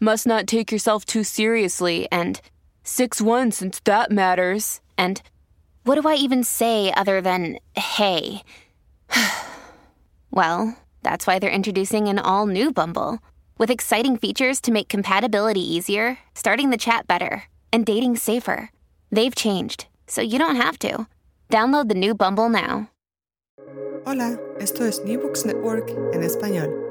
must not take yourself too seriously and 6-1 since that matters. And what do I even say other than hey? well, that's why they're introducing an all new Bumble with exciting features to make compatibility easier, starting the chat better, and dating safer. They've changed, so you don't have to. Download the new Bumble now. Hola, esto es New Books Network en español.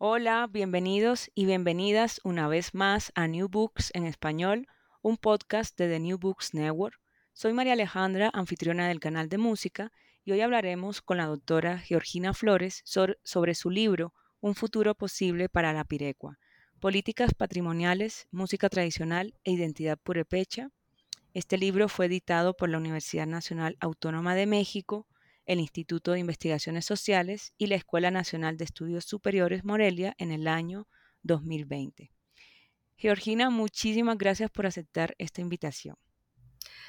Hola, bienvenidos y bienvenidas una vez más a New Books en español, un podcast de The New Books Network. Soy María Alejandra, anfitriona del canal de música, y hoy hablaremos con la doctora Georgina Flores sobre su libro Un futuro posible para la Pirecua, Políticas Patrimoniales, Música Tradicional e Identidad Purepecha. Este libro fue editado por la Universidad Nacional Autónoma de México, el Instituto de Investigaciones Sociales y la Escuela Nacional de Estudios Superiores Morelia en el año 2020. Georgina, muchísimas gracias por aceptar esta invitación.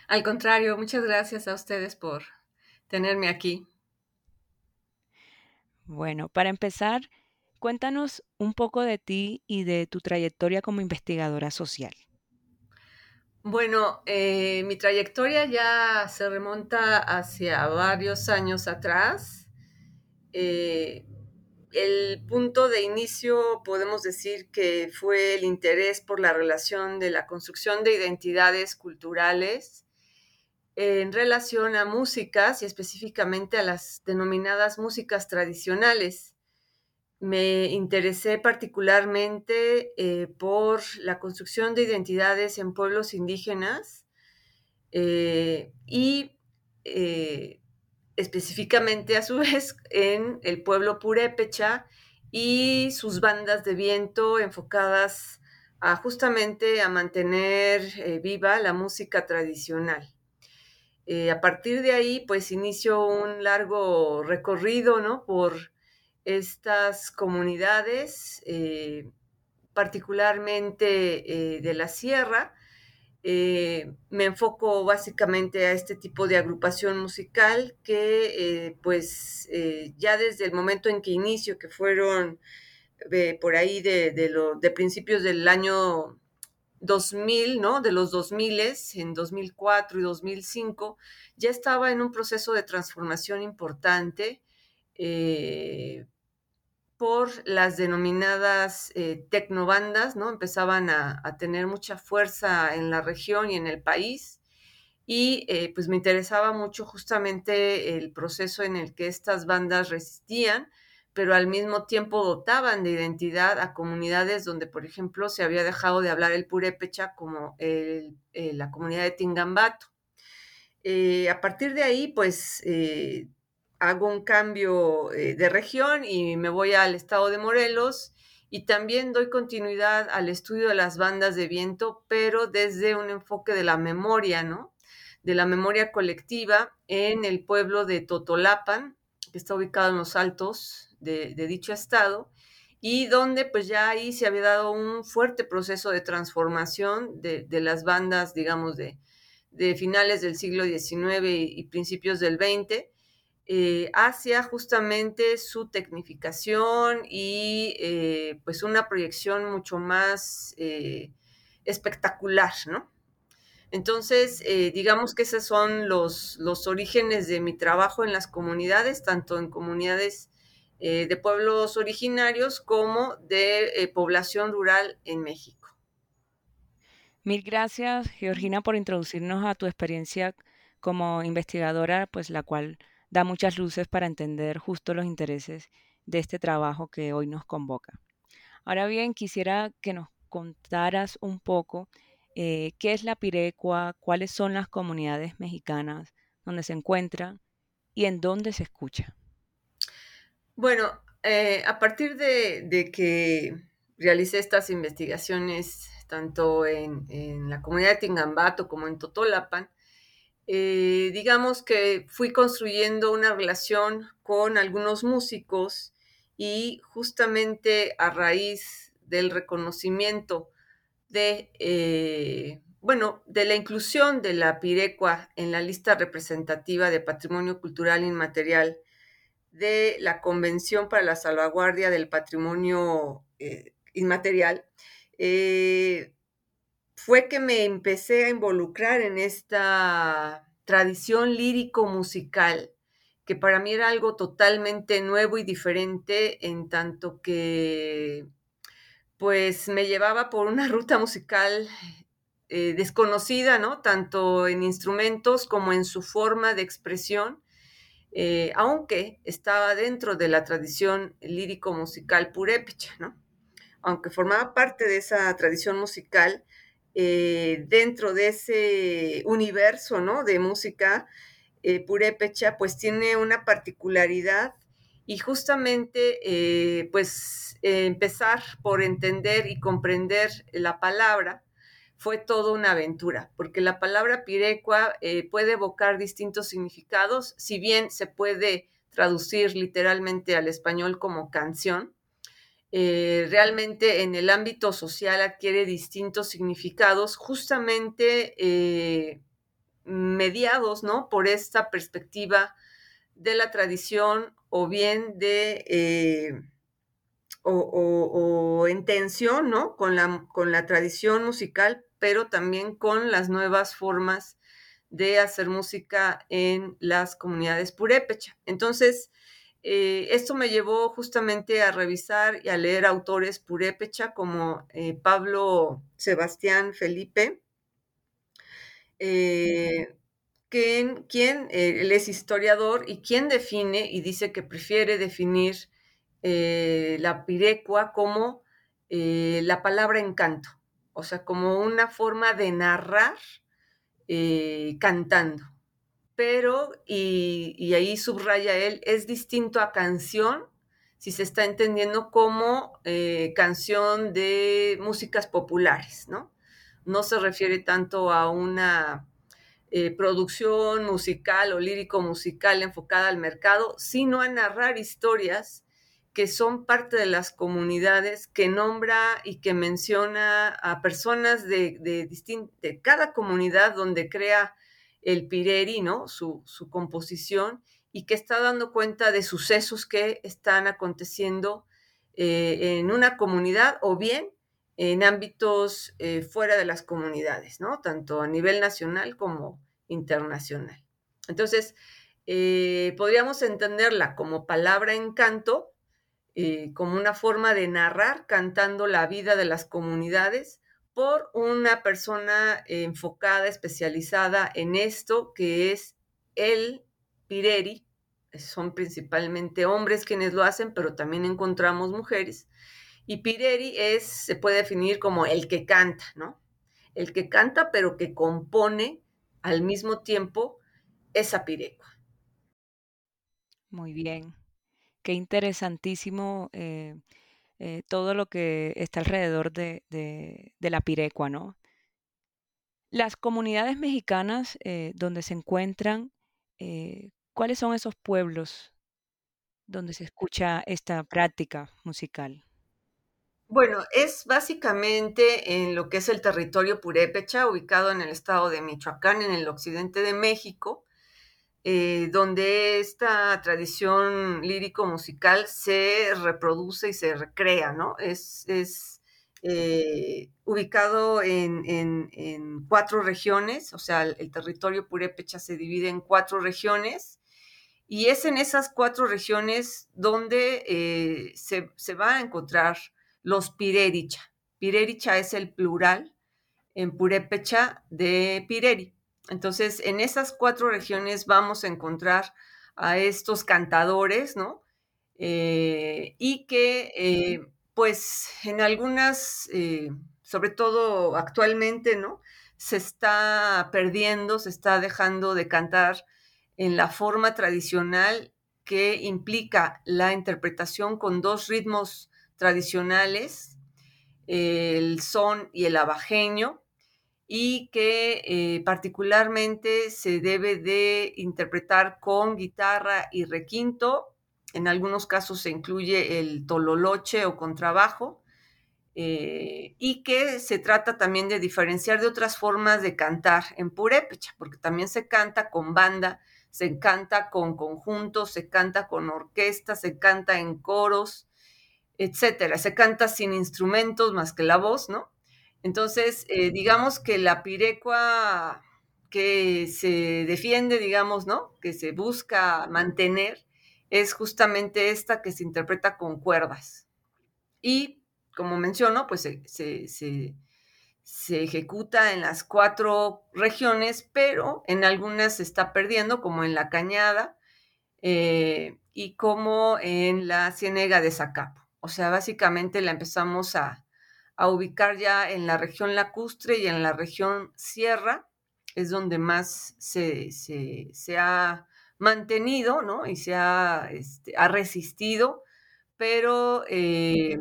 Al contrario, muchas gracias a ustedes por tenerme aquí. Bueno, para empezar, Cuéntanos un poco de ti y de tu trayectoria como investigadora social. Bueno, eh, mi trayectoria ya se remonta hacia varios años atrás. Eh, el punto de inicio podemos decir que fue el interés por la relación de la construcción de identidades culturales en relación a músicas y específicamente a las denominadas músicas tradicionales me interesé particularmente eh, por la construcción de identidades en pueblos indígenas eh, y eh, específicamente a su vez en el pueblo purépecha y sus bandas de viento enfocadas a justamente a mantener viva la música tradicional. a partir de ahí, pues inició un largo recorrido, ¿no? Por estas comunidades, eh, particularmente eh, de la sierra. Eh, me enfoco básicamente a este tipo de agrupación musical que pues ya desde el momento en que inicio, que fueron por ahí de, de, principios del año 2000, ¿no? De los 2000, en 2004 y 2005, ya estaba en un proceso de transformación importante por las denominadas eh, tecnobandas, ¿no? Empezaban a, tener mucha fuerza en la región y en el país. Y eh, pues me interesaba mucho justamente el proceso en el que estas bandas resistían, pero al mismo tiempo dotaban de identidad a comunidades donde, por ejemplo, se había dejado de hablar el purépecha como la comunidad de Tingambato. a partir de ahí, pues hago un cambio eh, de región y me voy al estado de Morelos y también doy continuidad al estudio de las bandas de viento, pero desde un enfoque de la memoria, ¿no? De la memoria colectiva en el pueblo de Totolapan, que está ubicado en los altos de, dicho estado, y donde pues ya ahí se había dado un fuerte proceso de transformación de, las bandas, digamos, de, finales del siglo XIX y, y principios del XX, eh, hacia justamente su tecnificación y eh, pues una proyección mucho más eh, espectacular, ¿no? Entonces, digamos que esos son los, los, orígenes de mi trabajo en las comunidades, tanto en comunidades de pueblos originarios como de población rural en México. Mil gracias, Georgina, por introducirnos a tu experiencia como investigadora, pues la cual da muchas luces para entender justo los intereses de este trabajo que hoy nos convoca. Ahora bien, quisiera que nos contaras un poco eh, qué es la Pirecua, cuáles son las comunidades mexicanas donde se encuentra y en dónde se escucha. Bueno, eh, a partir de, que realicé estas investigaciones tanto en, la comunidad de Tingambato como en Totolapan, eh, digamos que fui construyendo una relación con algunos músicos y justamente a raíz del reconocimiento de, eh, bueno, de la inclusión de la Pirecua en la lista representativa de Patrimonio Cultural Inmaterial de la Convención para la Salvaguardia del Patrimonio eh, Inmaterial, eh, fue que me empecé a involucrar en esta tradición lírico-musical, que para mí era algo totalmente nuevo y diferente en tanto que pues me llevaba por una ruta musical eh, desconocida, ¿no? Tanto en instrumentos como en su forma de expresión eh, aunque estaba dentro de la tradición lírico-musical purépecha, ¿no? Aunque formaba parte de esa tradición musical, eh, dentro de ese universo, ¿no? De música eh, purépecha, pues tiene una particularidad y justamente, pues, empezar por entender y comprender la palabra, fue toda una aventura, porque la palabra pirecua eh, puede evocar distintos significados, si bien se puede traducir literalmente al español como canción, eh, realmente en el ámbito social adquiere distintos significados, justamente eh, mediados, ¿no? Por esta perspectiva de la tradición o bien de... o, en tensión, ¿no? Con la, con la tradición musical, pero también con las nuevas formas de hacer música en las comunidades purépecha. Entonces, eh, esto me llevó justamente a revisar y a leer autores purépecha como eh, Pablo Sebastián Felipe, eh, quien, quien él es historiador y quien define y dice que prefiere definir la pirecua como la palabra encanto o sea, como una forma de narrar eh, cantando. Pero, y, ahí subraya él, es distinto a canción si se está entendiendo como eh, canción de músicas populares, ¿no? No se refiere tanto a una eh, producción musical o lírico musical enfocada al mercado, sino a narrar historias que son parte de las comunidades, que nombra y que menciona a personas de, de, cada comunidad donde crea el Pireri, ¿no? Su, composición, y que está dando cuenta de sucesos que están aconteciendo eh, en una comunidad o bien en ámbitos eh, fuera de las comunidades, ¿no? Tanto a nivel nacional como internacional. Entonces, eh, podríamos entenderla como palabra encanto, como una forma de narrar cantando la vida de las comunidades por una persona enfocada, especializada en esto, que es el Pireri. Son principalmente hombres quienes lo hacen, pero también encontramos mujeres. Y Pireri es, se puede definir como el que canta, ¿no? El que canta, pero que compone al mismo tiempo esa pirecua. Muy bien. Qué interesantísimo eh, eh, todo lo que está alrededor de, la pirecua, ¿no? Las comunidades mexicanas eh, donde se encuentran, ¿cuáles son esos pueblos donde se escucha esta práctica musical? Bueno, es básicamente en lo que es el territorio purépecha, ubicado en el estado de Michoacán, en el occidente de México. Eh, donde esta tradición lírico-musical se reproduce y se recrea, ¿no? Es, eh, ubicado en, cuatro regiones, o sea, el, territorio purépecha se divide en cuatro regiones Y es en esas cuatro regiones donde eh, se, se va a encontrar los Pirericha. Pirericha es el plural en purépecha de Pireri. Entonces, en esas cuatro regiones vamos a encontrar a estos cantadores, ¿no? Eh, y que, eh, pues, en algunas, eh, sobre todo actualmente, ¿no? Se está perdiendo, se está dejando de cantar en la forma tradicional que implica la interpretación con dos ritmos tradicionales, el son y el abajeño, y que eh, particularmente se debe de interpretar con guitarra y requinto. En algunos casos se incluye el tololoche o contrabajo. Eh, y que se trata también de diferenciar de otras formas de cantar en purépecha, porque también se canta con banda, se canta con conjuntos, se canta con orquesta, se canta en coros, etcétera. Se canta sin instrumentos más que la voz, ¿no? Entonces, eh, digamos que la pirecua que se defiende, digamos, ¿no? Que se busca mantener, es justamente esta que se interpreta con cuerdas. Y, como menciono, pues se, ejecuta en las cuatro regiones, pero en algunas se está perdiendo, como en la Cañada eh, y como en la Ciénega de Zacapo. O sea, básicamente la empezamos a, a ubicar ya en la región lacustre y en la región sierra, es donde más se, ha mantenido, ¿no? Y se ha, este, ha resistido, pero eh,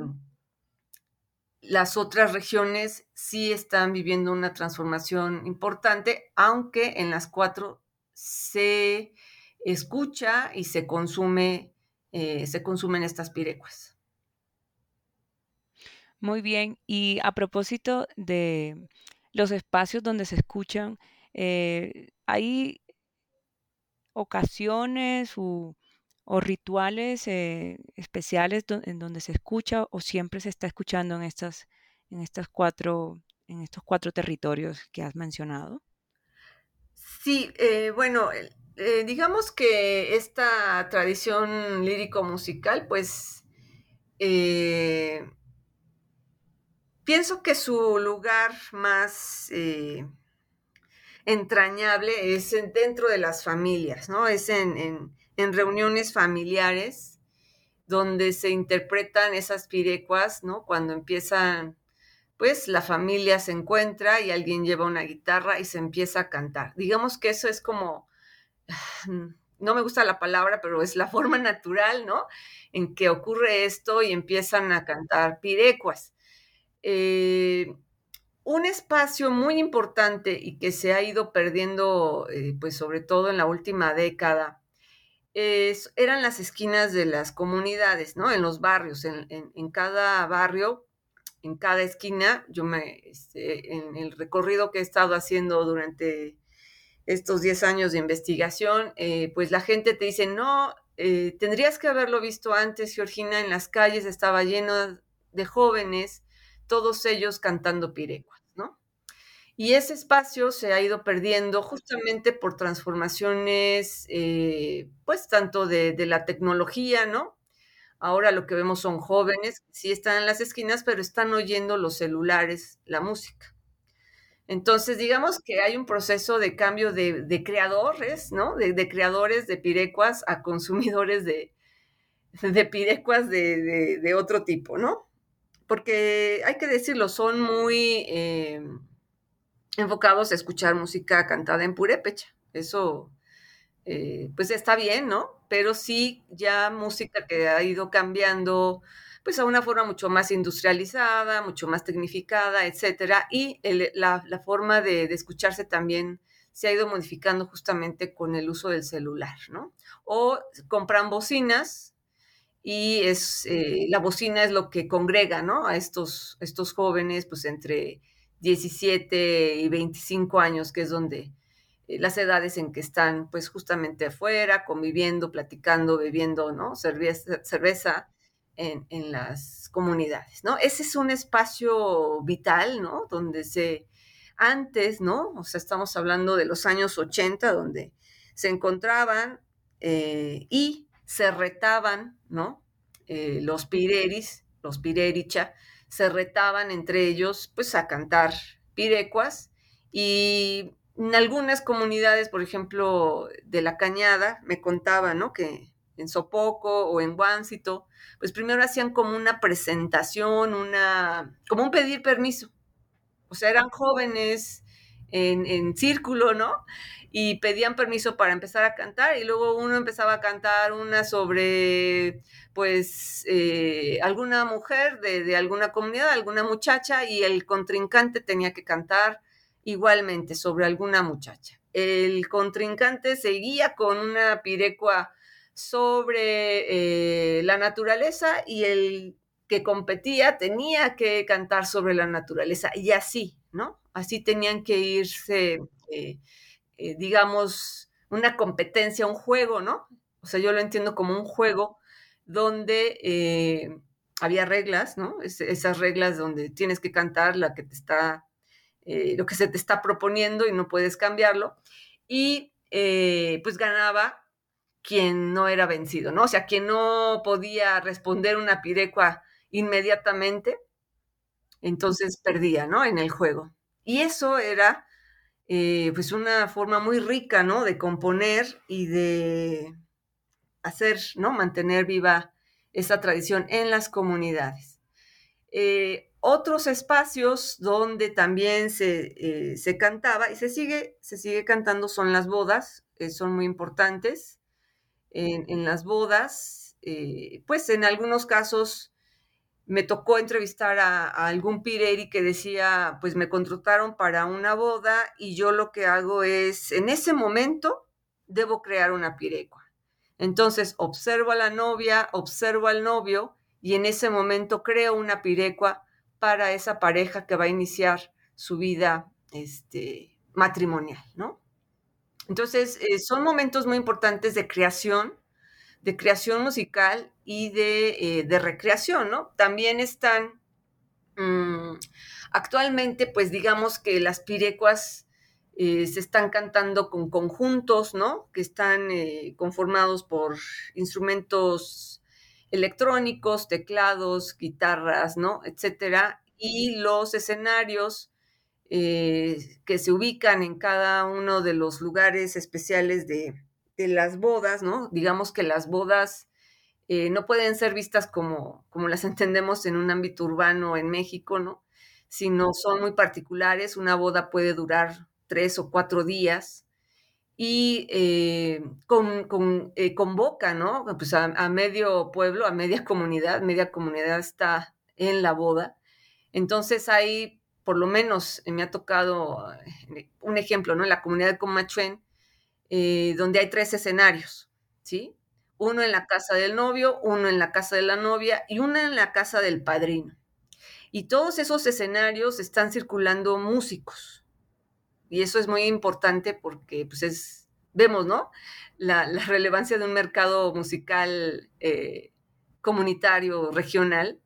las otras regiones sí están viviendo una transformación importante, aunque en las cuatro se escucha y se consume, eh, se consumen estas pirecuas. Muy bien, y a propósito de los espacios donde se escuchan, eh, ¿hay ocasiones o rituales eh, especiales en donde se escucha o siempre se está escuchando en estas, en estas cuatro, en estos cuatro territorios que has mencionado? Sí, eh, bueno, digamos que esta tradición lírico-musical, pues Pienso que su lugar más eh, entrañable es dentro de las familias, ¿no? Es en, reuniones familiares donde se interpretan esas pirecuas, ¿no? Cuando empiezan, pues la familia se encuentra y alguien lleva una guitarra y se empieza a cantar. Digamos que eso es como, no me gusta la palabra, pero es la forma natural, ¿no? En que ocurre esto y empiezan a cantar pirecuas. Eh, un espacio muy importante y que se ha ido perdiendo, eh, pues sobre todo en la última década, eran las esquinas de las comunidades, ¿no? En los barrios, en, cada barrio, en cada esquina, yo me, este, en el recorrido que he estado haciendo durante estos 10 años de investigación, eh, pues la gente te dice, no, tendrías que haberlo visto antes, Georgina, en las calles estaba lleno de jóvenes todos ellos cantando pirecuas, ¿no? Y ese espacio se ha ido perdiendo justamente por transformaciones, eh, pues tanto de, la tecnología, ¿no? Ahora lo que vemos son jóvenes sí están en las esquinas, pero están oyendo los celulares, la música. Entonces, digamos que hay un proceso de cambio de, creadores, ¿no? De, creadores de pirecuas a consumidores de, de pirecuas de, otro tipo, ¿no? Porque hay que decirlo, son muy eh, enfocados a escuchar música cantada en purépecha. Eso, eh, pues está bien, ¿no? Pero sí ya música que ha ido cambiando, pues a una forma mucho más industrializada, mucho más tecnificada, etcétera. Y la, forma de, de, escucharse también se ha ido modificando justamente con el uso del celular, ¿no? O compran bocinas y es, eh, la bocina es lo que congrega, ¿no? A estos, estos jóvenes, pues entre 17 y 25 años, que es donde eh, las edades en que están, pues justamente afuera, conviviendo, platicando, bebiendo, ¿no? Cerveza, cerveza en, en las comunidades, ¿no? Ese es un espacio vital, ¿no? Donde se, antes, ¿no? O sea, estamos hablando de los años 80, donde se encontraban eh, y se retaban, ¿no? Eh, los pireris, los pirericha, se retaban entre ellos, pues, a cantar pirecuas y en algunas comunidades, por ejemplo, de la Cañada, me contaban, ¿no? Que en Sopoco o en Guáncito, pues primero hacían como una presentación, una, como un pedir permiso. O sea, eran jóvenes en, en círculo, ¿no? Y pedían permiso para empezar a cantar y luego uno empezaba a cantar una sobre, pues, eh, alguna mujer de, de alguna comunidad, alguna muchacha y el contrincante tenía que cantar igualmente sobre alguna muchacha. El contrincante seguía con una pirecua sobre eh, la naturaleza y el que competía tenía que cantar sobre la naturaleza y así, ¿no? Así tenían que irse, eh, eh, digamos, una competencia, un juego, ¿no? O sea, yo lo entiendo como un juego donde había reglas, ¿no? esas reglas donde tienes que cantar la que te está, lo que se te está proponiendo y no puedes cambiarlo. Y pues ganaba quien no era vencido, ¿no? O sea, quien no podía responder una pirecua inmediatamente, entonces perdía, ¿no? En el juego. Y eso era, eh, pues, una forma muy rica, ¿no? De componer y de hacer, ¿no? Mantener viva esa tradición en las comunidades. Eh, otros espacios donde también se, eh, se, cantaba y se sigue, se sigue cantando son las bodas, son muy importantes en, las bodas. Pues en algunos casos me tocó entrevistar a, algún pireri que decía, pues me contrataron para una boda y yo lo que hago es, en ese momento, debo crear una pirecua. Entonces observo a la novia, observo al novio y en ese momento creo una pirecua para esa pareja que va a iniciar su vida este, matrimonial, ¿no? Entonces, eh, son momentos muy importantes de creación, de creación musical y de, eh, recreación, ¿no? También están, mm, actualmente, pues digamos que las pirecuas eh, se están cantando con conjuntos, ¿no? Que están conformados por instrumentos electrónicos, teclados, guitarras, ¿no? Etcétera. Y los escenarios eh, que se ubican en cada uno de los lugares especiales de, las bodas, ¿no? Digamos que las bodas eh, no pueden ser vistas como, como las entendemos en un ámbito urbano en México, ¿no? Sino son muy particulares. Una boda puede durar tres o cuatro días y eh, con, convoca, ¿no? Pues a, a, medio pueblo, a media comunidad, media comunidad está en la boda. Entonces hay por lo menos me ha tocado eh, un ejemplo, ¿no? En la comunidad de Comachuen, eh, donde hay tres escenarios, ¿sí? Uno en la casa del novio, uno en la casa de la novia y uno en la casa del padrino. Y todos esos escenarios están circulando músicos. Y eso es muy importante porque, pues, es, vemos, ¿no? La, relevancia de un mercado musical eh, comunitario, regional,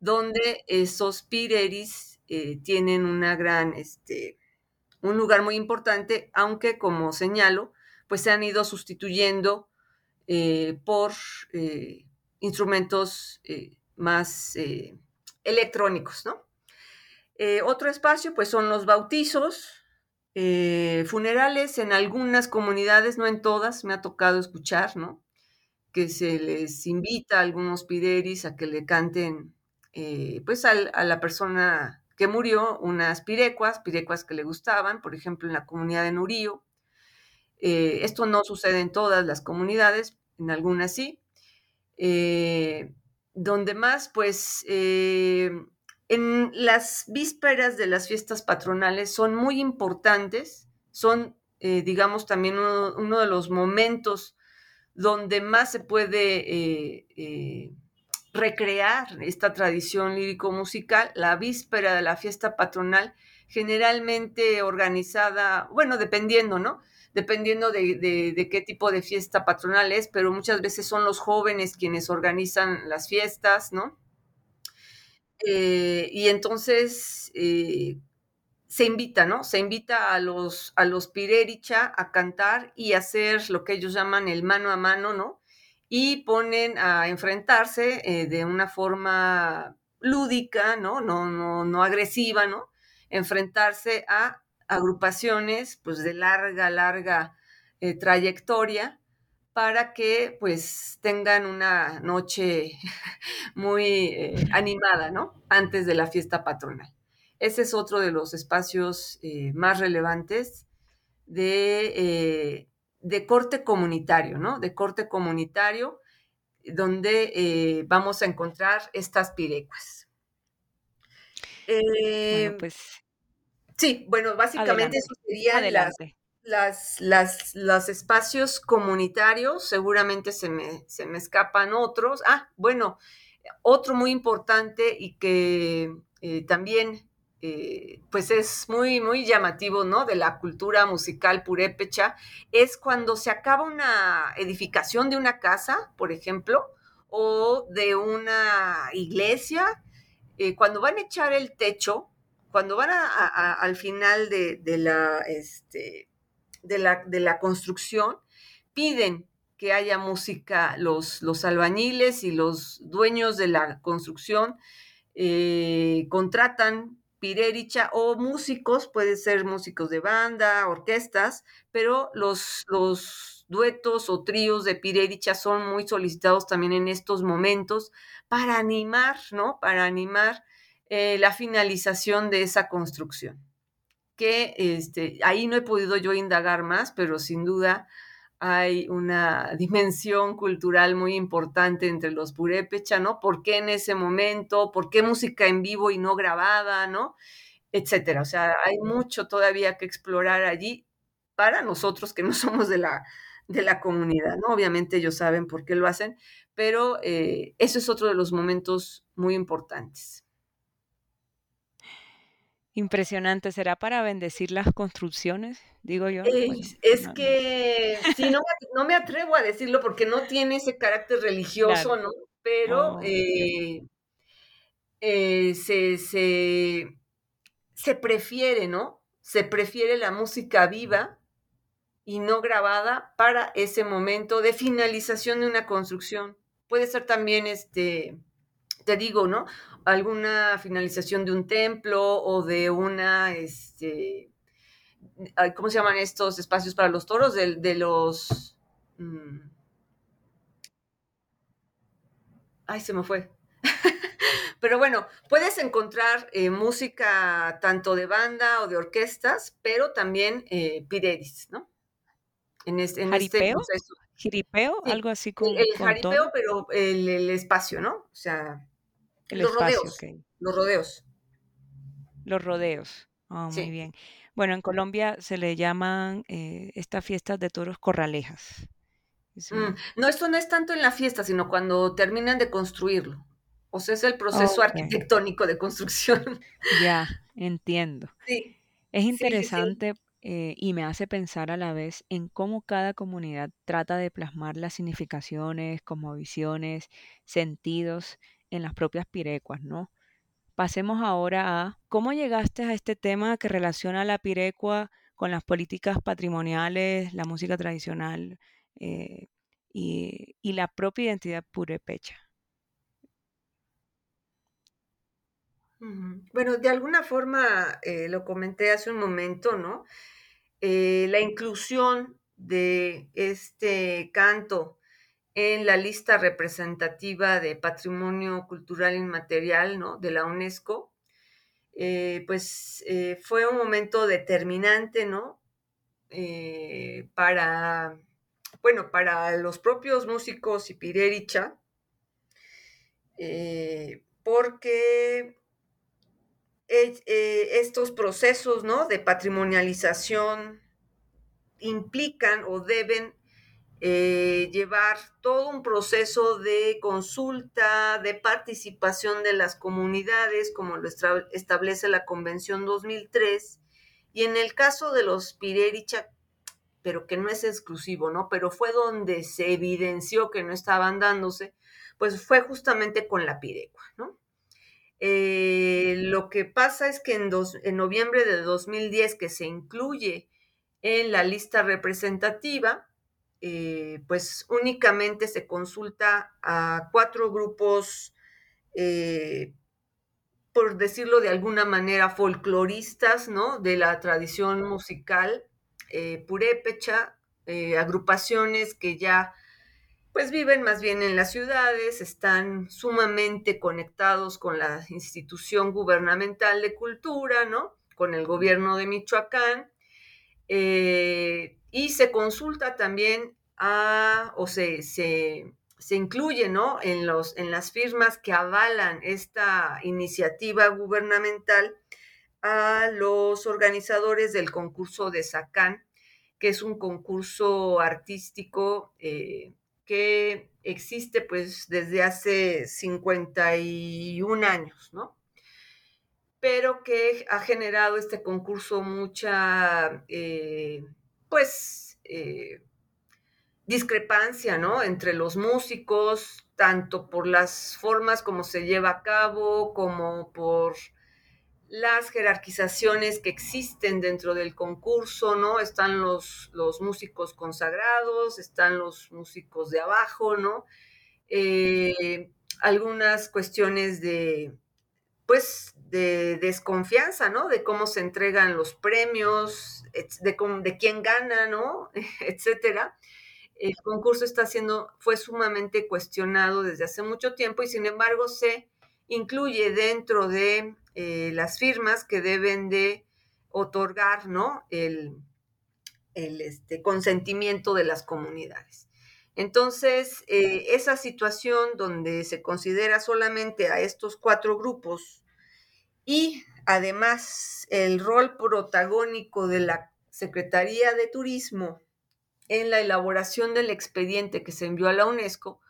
donde esos pireris eh, tienen una gran, este, un lugar muy importante, aunque como señalo, pues se han ido sustituyendo eh, por eh, instrumentos más electrónicos, ¿no? otro espacio, pues son los bautizos, funerales en algunas comunidades, no en todas, me ha tocado escuchar, ¿no? Que se les invita a algunos pideris a que le canten, pues a la persona que murió unas pirecuas, pirecuas que le gustaban, por ejemplo, en la comunidad de Nurío. Eh, esto no sucede en todas las comunidades, en algunas sí. Eh, donde más, pues, eh, en las vísperas de las fiestas patronales son muy importantes, son, digamos, también uno, uno, de los momentos donde más se puede recrear esta tradición lírico-musical la víspera de la fiesta patronal, generalmente organizada, bueno, dependiendo, ¿no? Dependiendo de, qué tipo de fiesta patronal es, pero muchas veces son los jóvenes quienes organizan las fiestas, ¿no? Eh, y entonces eh, se invita, ¿no? Se invita a los, a los Pirericha a cantar y hacer lo que ellos llaman el mano a mano, ¿no? Y ponen a enfrentarse eh, de una forma lúdica, ¿no? No, no, no agresiva, ¿no? Enfrentarse a agrupaciones, pues de larga, larga eh, trayectoria para que pues tengan una noche muy eh, animada, ¿no? Antes de la fiesta patronal. Ese es otro de los espacios eh, más relevantes de, de, corte comunitario, ¿no? De corte comunitario, donde vamos a encontrar estas pirecuas. bueno, pues. Sí, bueno, básicamente eso serían las, las, los espacios comunitarios. Seguramente se me, se me escapan otros. Ah, bueno, otro muy importante y que también eh, pues es muy, muy llamativo, ¿no? De la cultura musical purépecha, es cuando se acaba una edificación de una casa, por ejemplo, o de una iglesia, eh, cuando van a echar el techo, cuando van al final de, la, este, de, la, construcción, piden que haya música, los, albañiles y los dueños de la construcción eh, contratan Pirericha o músicos, puede ser músicos de banda, orquestas, pero los, los duetos o tríos de Pirericha son muy solicitados también en estos momentos para animar, ¿no? Para animar eh, la finalización de esa construcción. Que este, ahí no he podido yo indagar más, pero sin duda hay una dimensión cultural muy importante entre los purépecha, ¿no? ¿Por qué en ese momento? ¿Por qué música en vivo y no grabada, ¿no? Etcétera. O sea, hay mucho todavía que explorar allí para nosotros que no somos de la, de la comunidad, ¿no? Obviamente ellos saben por qué lo hacen, pero eh, eso es otro de los momentos muy importantes. Impresionante. ¿Será para bendecir las construcciones? Digo yo. Es, que sí, no, me atrevo a decirlo porque no tiene ese carácter religioso, ¿no? Pero oh, eh, eh, se, se, prefiere, ¿no? Se prefiere la música viva y no grabada para ese momento de finalización de una construcción. Puede ser también este te digo, ¿no? Alguna finalización de un templo o de una, este, ¿cómo se llaman estos espacios para los toros? De, los... Mm, ay, se me fue. pero bueno, puedes encontrar eh, música tanto de banda o de orquestas, pero también eh, ¿no? En este, en este proceso. ¿Jiripeo? Algo así como. El, jaripeo, pero el, espacio, ¿no? O sea, los rodeos. Los rodeos. Los rodeos. Oh, muy bien. Bueno, en Colombia se le llaman eh, estas fiestas de toros corralejas. Mm, no, esto no es tanto en la fiesta, sino cuando terminan de construirlo. O sea, es el proceso arquitectónico de construcción. Ya, entiendo. Sí. Es interesante eh, y me hace pensar a la vez en cómo cada comunidad trata de plasmar las significaciones, visiones, sentidos en las propias pirecuas, ¿no? Pasemos ahora a cómo llegaste a este tema que relaciona la pirecua con las políticas patrimoniales, la música tradicional eh, y, la propia identidad purepecha. Bueno, de alguna forma eh, lo comenté hace un momento, ¿no? Eh, la inclusión de este canto en la lista representativa de Patrimonio Cultural Inmaterial ¿no? de la UNESCO, eh, pues eh, fue un momento determinante, ¿no? Eh, para, bueno, para los propios músicos y Pirericha, porque estos procesos, ¿no? De patrimonialización implican o deben eh, llevar todo un proceso de consulta, de participación de las comunidades, como lo establece la Convención 2003, y en el caso de los Pirericha, pero que no es exclusivo, ¿no? Pero fue donde se evidenció que no estaban dándose, pues fue justamente con la Pirecua, ¿no? Eh, lo que pasa es que en, en noviembre de 2010, que se incluye en la lista representativa, eh, pues únicamente se consulta a cuatro grupos, eh, por decirlo de alguna manera, folcloristas, ¿no? De la tradición musical eh, purépecha, agrupaciones que ya pues viven más bien en las ciudades, están sumamente conectados con la institución gubernamental de cultura, ¿no? Con el gobierno de Michoacán eh, y se consulta también a, o se, se, incluye ¿no? en, los, en las firmas que avalan esta iniciativa gubernamental a los organizadores del concurso de SACAN, que es un concurso artístico eh, que existe pues desde hace 51 años, ¿no? pero que ha generado este concurso mucha, eh, pues, eh, discrepancia, ¿no? Entre los músicos, tanto por las formas como se lleva a cabo, como por las jerarquizaciones que existen dentro del concurso, ¿no? Están los, los músicos consagrados, están los músicos de abajo, ¿no? Eh, algunas cuestiones de, pues, de desconfianza, ¿no? De cómo se entregan los premios, de, quién gana, ¿no? Etcétera. El concurso está siendo, fue sumamente cuestionado desde hace mucho tiempo y sin embargo se incluye dentro de eh, las firmas que deben de otorgar, ¿no? El, el este, consentimiento de las comunidades. Entonces, eh, esa situación donde se considera solamente a estos cuatro grupos y además el rol protagónico de la Secretaría de Turismo en la elaboración del expediente que se envió a la UNESCO,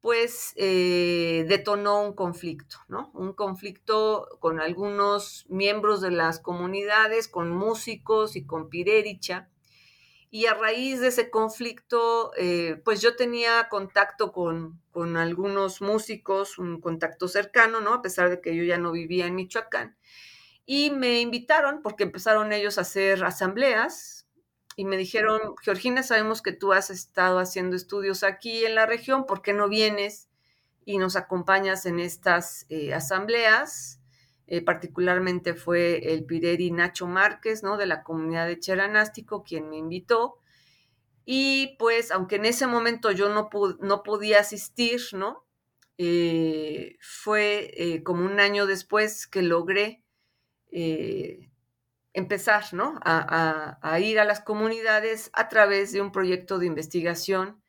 pues eh, detonó un conflicto, ¿no? Un conflicto con algunos miembros de las comunidades, con músicos y con Pirericha, y a raíz de ese conflicto, eh, pues yo tenía contacto con, con, algunos músicos, un contacto cercano, ¿no? A pesar de que yo ya no vivía en Michoacán. Y me invitaron porque empezaron ellos a hacer asambleas y me dijeron, Georgina, sabemos que tú has estado haciendo estudios aquí en la región, ¿por qué no vienes y nos acompañas en estas eh, asambleas? Eh, particularmente fue el Pireri Nacho Márquez, ¿no? De la comunidad de Cheranástico, quien me invitó. Y pues, aunque en ese momento yo no, no podía asistir, ¿no? Eh, fue eh, como un año después que logré empezar, ¿no? A, a, ir a las comunidades a través de un proyecto de investigación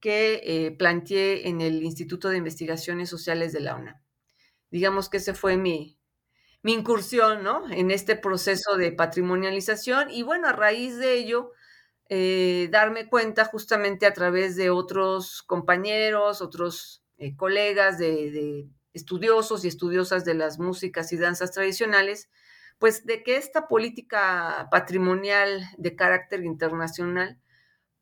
que planteé en el Instituto de Investigaciones Sociales de la UNAM. Digamos que ese fue mi, mi incursión, ¿no? En este proceso de patrimonialización y bueno, a raíz de ello, eh, darme cuenta justamente a través de otros compañeros, otros eh, colegas de, estudiosos y estudiosas de las músicas y danzas tradicionales, pues de que esta política patrimonial de carácter internacional,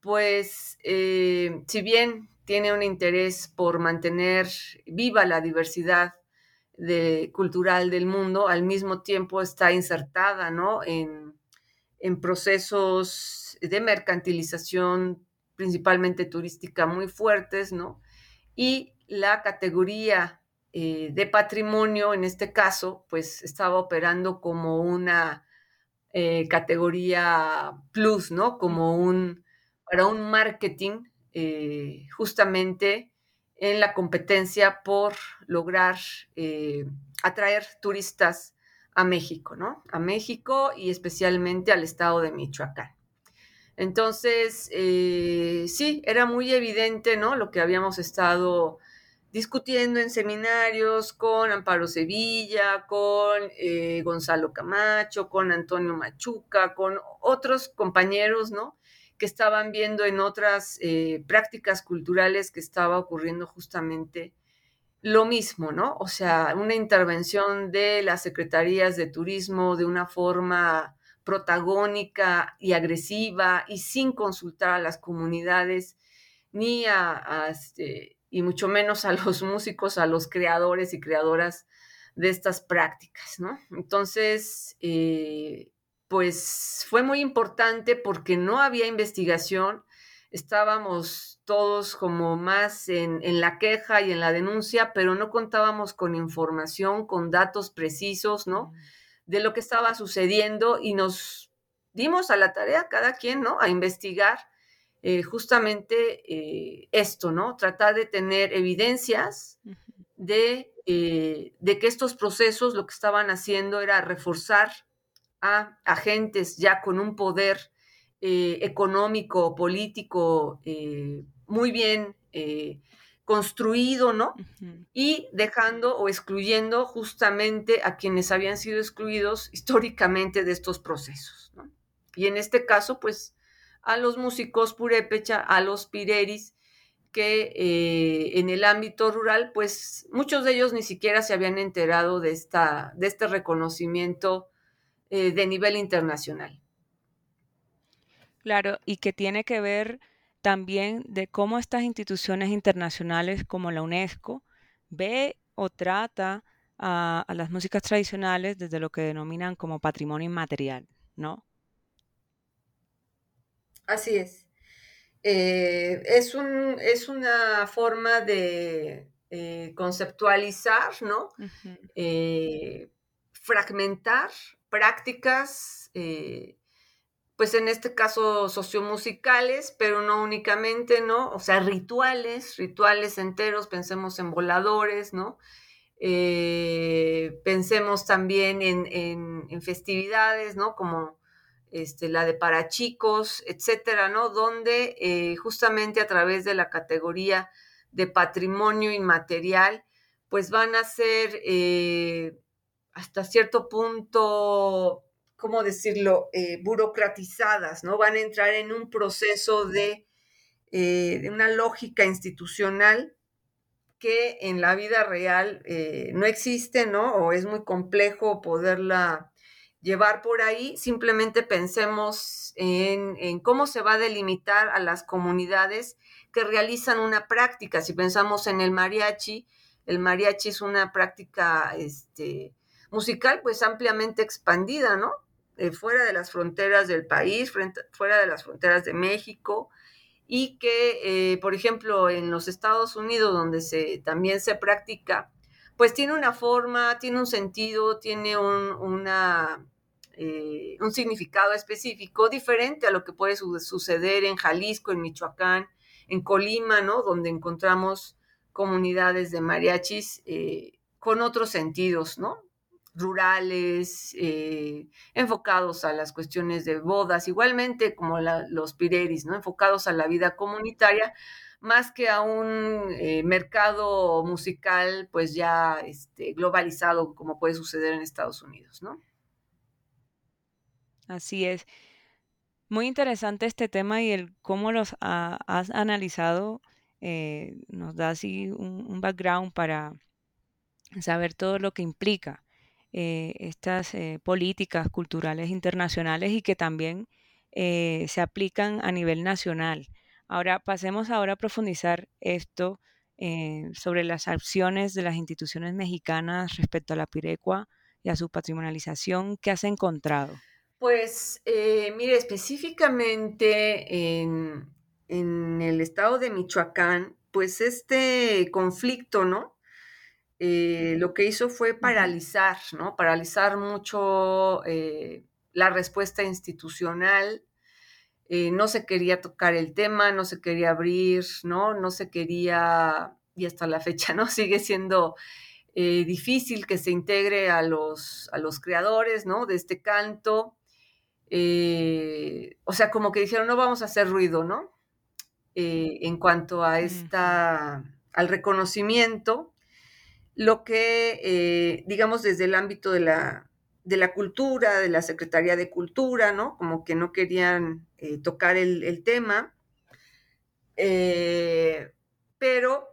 pues eh, si bien tiene un interés por mantener viva la diversidad cultural del mundo, al mismo tiempo está insertada ¿no? en, procesos de mercantilización, principalmente turística, muy fuertes, ¿no? Y la categoría eh, de patrimonio, en este caso, pues estaba operando como una eh, categoría plus, ¿no? Como un, para un marketing eh, justamente en la competencia por lograr eh, atraer turistas a México, ¿no? A México y especialmente al estado de Michoacán. Entonces, eh, sí, era muy evidente, ¿no? Lo que habíamos estado discutiendo en seminarios con Amparo Sevilla, con eh, Gonzalo Camacho, con Antonio Machuca, con otros compañeros, ¿no? Que estaban viendo en otras eh, prácticas culturales que estaba ocurriendo justamente lo mismo, ¿no? O sea, una intervención de las secretarías de turismo de una forma protagónica y agresiva y sin consultar a las comunidades ni a, este, y mucho menos a los músicos, a los creadores y creadoras de estas prácticas, ¿no? Entonces, eh, pues fue muy importante porque no había investigación, estábamos todos como más en, en, la queja y en la denuncia, pero no contábamos con información, con datos precisos, ¿no? De lo que estaba sucediendo y nos dimos a la tarea cada quien, ¿no? A investigar eh, justamente eh, esto, ¿no? Tratar de tener evidencias de, eh, de que estos procesos lo que estaban haciendo era reforzar a agentes ya con un poder económico, político muy bien construido, ¿no? Y dejando o excluyendo justamente a quienes habían sido excluidos históricamente de estos procesos, ¿no? Y en este caso, pues, a los músicos purépecha, a los pireris, que eh, en el ámbito rural, pues muchos de ellos ni siquiera se habían enterado de, esta, de este reconocimiento eh, de nivel internacional. Claro, y que tiene que ver también de cómo estas instituciones internacionales como la UNESCO ve o trata a, a las músicas tradicionales desde lo que denominan como patrimonio inmaterial, ¿no? Así es. Eh, es, un, es una forma de eh, conceptualizar, ¿no? Eh, fragmentar prácticas, pues en este caso sociomusicales, pero no únicamente, ¿no? O sea, rituales, rituales enteros, pensemos en voladores, ¿no? pensemos también en, en, festividades, ¿no? Como este, la de para chicos, etcétera, ¿no? Donde eh, justamente a través de la categoría de patrimonio inmaterial, pues van a ser eh, hasta cierto punto, ¿cómo decirlo?, eh, burocratizadas, ¿no? Van a entrar en un proceso de, de una lógica institucional que en la vida real no existe, ¿no? O es muy complejo poderla llevar por ahí, simplemente pensemos en, cómo se va a delimitar a las comunidades que realizan una práctica. Si pensamos en el mariachi, el mariachi es una práctica este, musical pues ampliamente expandida, ¿no? Eh, fuera de las fronteras del país, fuera de las fronteras de México, y que, eh, por ejemplo, en los Estados Unidos, donde se, también se practica, pues tiene una forma, tiene un sentido, tiene una, eh, un significado específico diferente a lo que puede suceder en Jalisco, en Michoacán, en Colima, ¿no? Donde encontramos comunidades de mariachis con otros sentidos, ¿no? Rurales, eh, enfocados a las cuestiones de bodas, igualmente como los pireris, ¿no? Enfocados a la vida comunitaria, más que a un mercado musical, pues ya este, globalizado, como puede suceder en Estados Unidos, ¿no? Así es. Muy interesante este tema y el cómo los has analizado eh, nos da así un, background para saber todo lo que implica eh, estas eh, políticas culturales internacionales y que también se aplican a nivel nacional. Ahora pasemos ahora a profundizar esto sobre las acciones de las instituciones mexicanas respecto a la pirecua y a su patrimonialización que has encontrado. Pues, eh, mire, específicamente en, el estado de Michoacán, pues este conflicto, ¿no? Eh, lo que hizo fue paralizar, ¿no? Paralizar mucho eh, la respuesta institucional. no se quería tocar el tema, no se quería abrir, ¿no? No se quería, y hasta la fecha, ¿no? Sigue siendo difícil que se integre a los, a los creadores, ¿no? De este canto. Eh, o sea, como que dijeron, no vamos a hacer ruido, ¿no? Eh, en cuanto a esta, al reconocimiento, lo que, eh, digamos, desde el ámbito de la, de la cultura, de la Secretaría de Cultura, ¿no? Como que no querían tocar el, tema, pero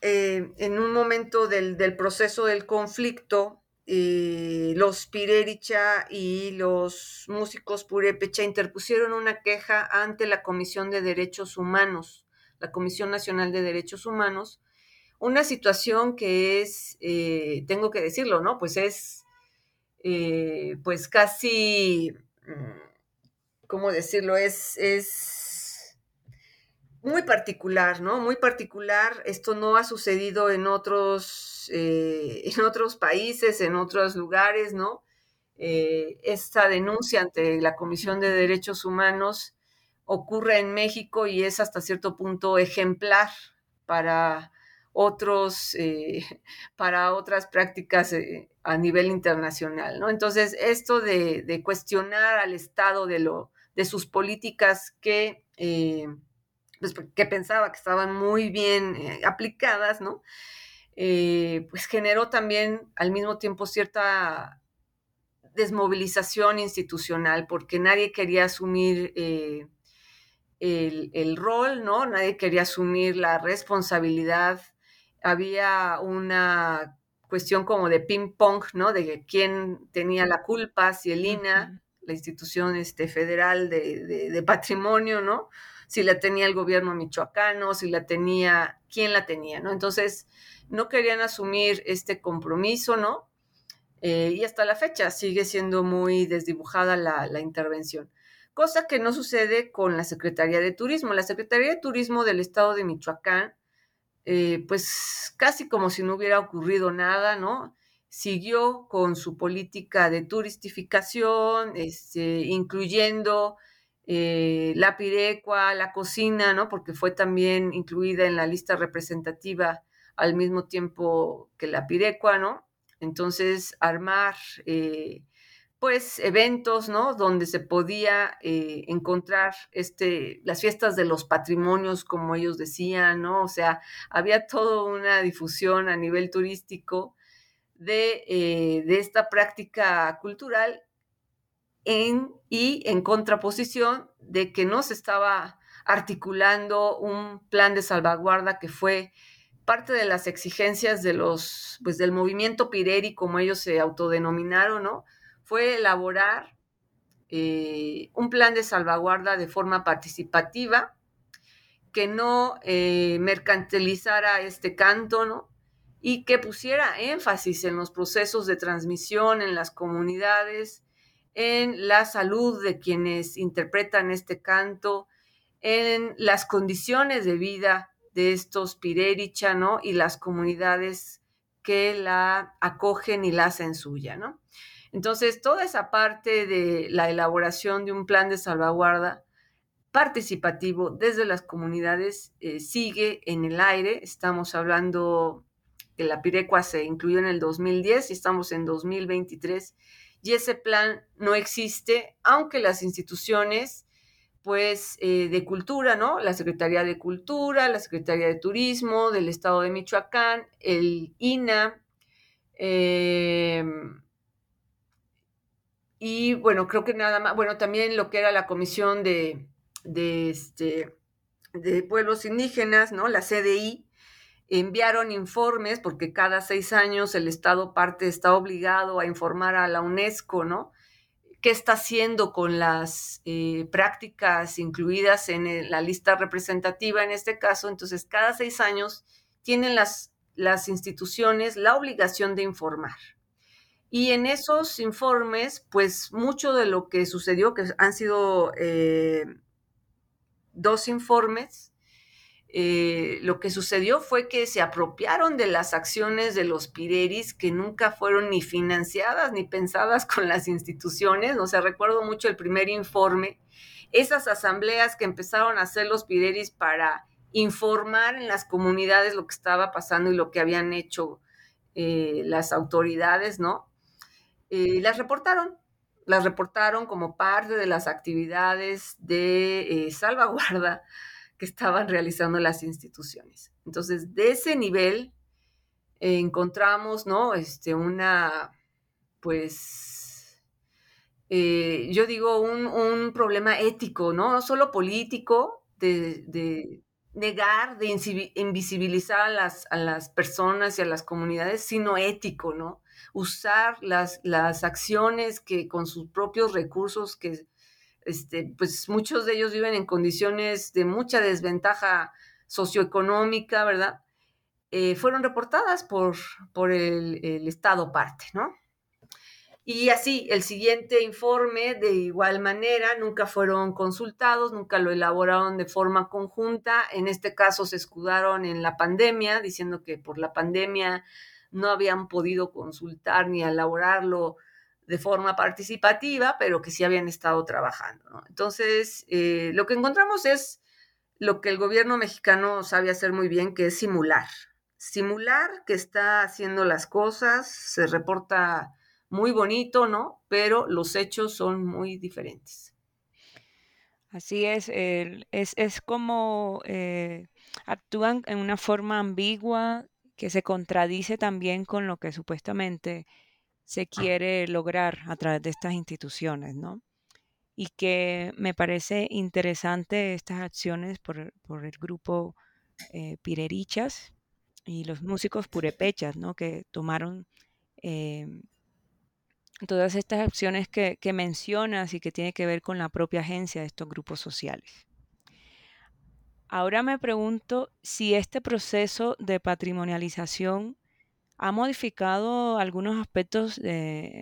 en un momento del, del proceso del conflicto, eh, los Pirericha y los músicos Purépecha interpusieron una queja ante la Comisión de Derechos Humanos, la Comisión Nacional de Derechos Humanos, una situación que es, eh, tengo que decirlo, ¿no? Pues es, eh, pues casi, mm, ¿cómo decirlo? Es, es muy particular, ¿no? Muy particular. Esto no ha sucedido en otros, eh, en otros países, en otros lugares, ¿no? esta denuncia ante la Comisión de Derechos Humanos ocurre en México y es hasta cierto punto ejemplar para otros, eh, para otras prácticas eh, a nivel internacional, ¿no? Entonces, esto de, cuestionar al Estado de, sus políticas que, eh, pues, que pensaba que estaban muy bien aplicadas, ¿no? pues generó también al mismo tiempo cierta desmovilización institucional, porque nadie quería asumir el, el, rol, ¿no? Nadie quería asumir la responsabilidad había una cuestión como de ping-pong, ¿no? De quién tenía la culpa, si el INA, la institución este, federal de, patrimonio, ¿no? Si la tenía el gobierno michoacano, si la tenía, quién la tenía, ¿no? Entonces, no querían asumir este compromiso, ¿no? Eh, y hasta la fecha sigue siendo muy desdibujada la, la intervención cosa que no sucede con la Secretaría de Turismo. La Secretaría de Turismo del Estado de Michoacán eh, pues casi como si no hubiera ocurrido nada, ¿no? Siguió con su política de turistificación, este, incluyendo eh, la pirecua, la cocina, ¿no? Porque fue también incluida en la lista representativa al mismo tiempo que la pirecua, ¿no? Entonces, armar eh, pues eventos, ¿no? Donde se podía eh, encontrar este, las fiestas de los patrimonios, como ellos decían, ¿no? O sea, había toda una difusión a nivel turístico de, eh, de esta práctica cultural en, y en contraposición de que no se estaba articulando un plan de salvaguarda que fue parte de las exigencias de los, pues del movimiento Pireri, como ellos se autodenominaron, ¿no? Fue elaborar eh, un plan de salvaguarda de forma participativa que no eh, mercantilizara este canto, ¿no? Y que pusiera énfasis en los procesos de transmisión en las comunidades, en la salud de quienes interpretan este canto, en las condiciones de vida de estos Pirericha, ¿no? Y las comunidades que la acogen y la hacen suya, ¿no? Entonces, toda esa parte de la elaboración de un plan de salvaguarda participativo desde las comunidades eh, sigue en el aire. Estamos hablando que la Pirecua se incluyó en el 2010 y estamos en 2023 y ese plan no existe, aunque las instituciones pues eh, de cultura, ¿no? La Secretaría de Cultura, la Secretaría de Turismo del Estado de Michoacán, el INA, eh, y bueno, creo que nada más, bueno, también lo que era la Comisión de, de, este, de Pueblos Indígenas, ¿no? La CDI, enviaron informes porque cada seis años el Estado parte está obligado a informar a la UNESCO, ¿no? ¿Qué está haciendo con las eh, prácticas incluidas en la lista representativa en este caso? Entonces, cada seis años tienen las, las instituciones la obligación de informar. Y en esos informes, pues mucho de lo que sucedió, que han sido eh, dos informes, eh, lo que sucedió fue que se apropiaron de las acciones de los Pireris que nunca fueron ni financiadas ni pensadas con las instituciones. O sea, recuerdo mucho el primer informe, esas asambleas que empezaron a hacer los Pireris para informar en las comunidades lo que estaba pasando y lo que habían hecho eh, las autoridades, ¿no? Eh, las reportaron, las reportaron como parte de las actividades de eh, salvaguarda que estaban realizando las instituciones. Entonces, de ese nivel encontramos, ¿no? Este, una, pues, eh, yo digo, un, problema ético, ¿no? No solo político, de, negar, de invisibilizar a las, a las personas y a las comunidades, sino ético, ¿no? Usar las, las acciones que con sus propios recursos, que este, pues muchos de ellos viven en condiciones de mucha desventaja socioeconómica, ¿verdad? eh, fueron reportadas por, por el, el, Estado parte, ¿no? Y así, el siguiente informe, de igual manera, nunca fueron consultados, nunca lo elaboraron de forma conjunta. En este caso se escudaron en la pandemia, diciendo que por la pandemia no habían podido consultar ni elaborarlo de forma participativa, pero que sí habían estado trabajando. Entonces, eh, lo que encontramos es lo que el gobierno mexicano sabe hacer muy bien, que es simular. Simular que está haciendo las cosas, se reporta muy bonito, ¿no? Pero los hechos son muy diferentes. Así es, es, es, como eh, actúan en una forma ambigua que se contradice también con lo que supuestamente se quiere lograr a través de estas instituciones, ¿no? Y que me parece interesante estas acciones por, el grupo eh, Pirerichas y los músicos purepechas, ¿no? Que tomaron em, todas estas acciones que, mencionas y que tiene que ver con la propia agencia de estos grupos sociales. Ahora me pregunto si este proceso de patrimonialización ha modificado algunos aspectos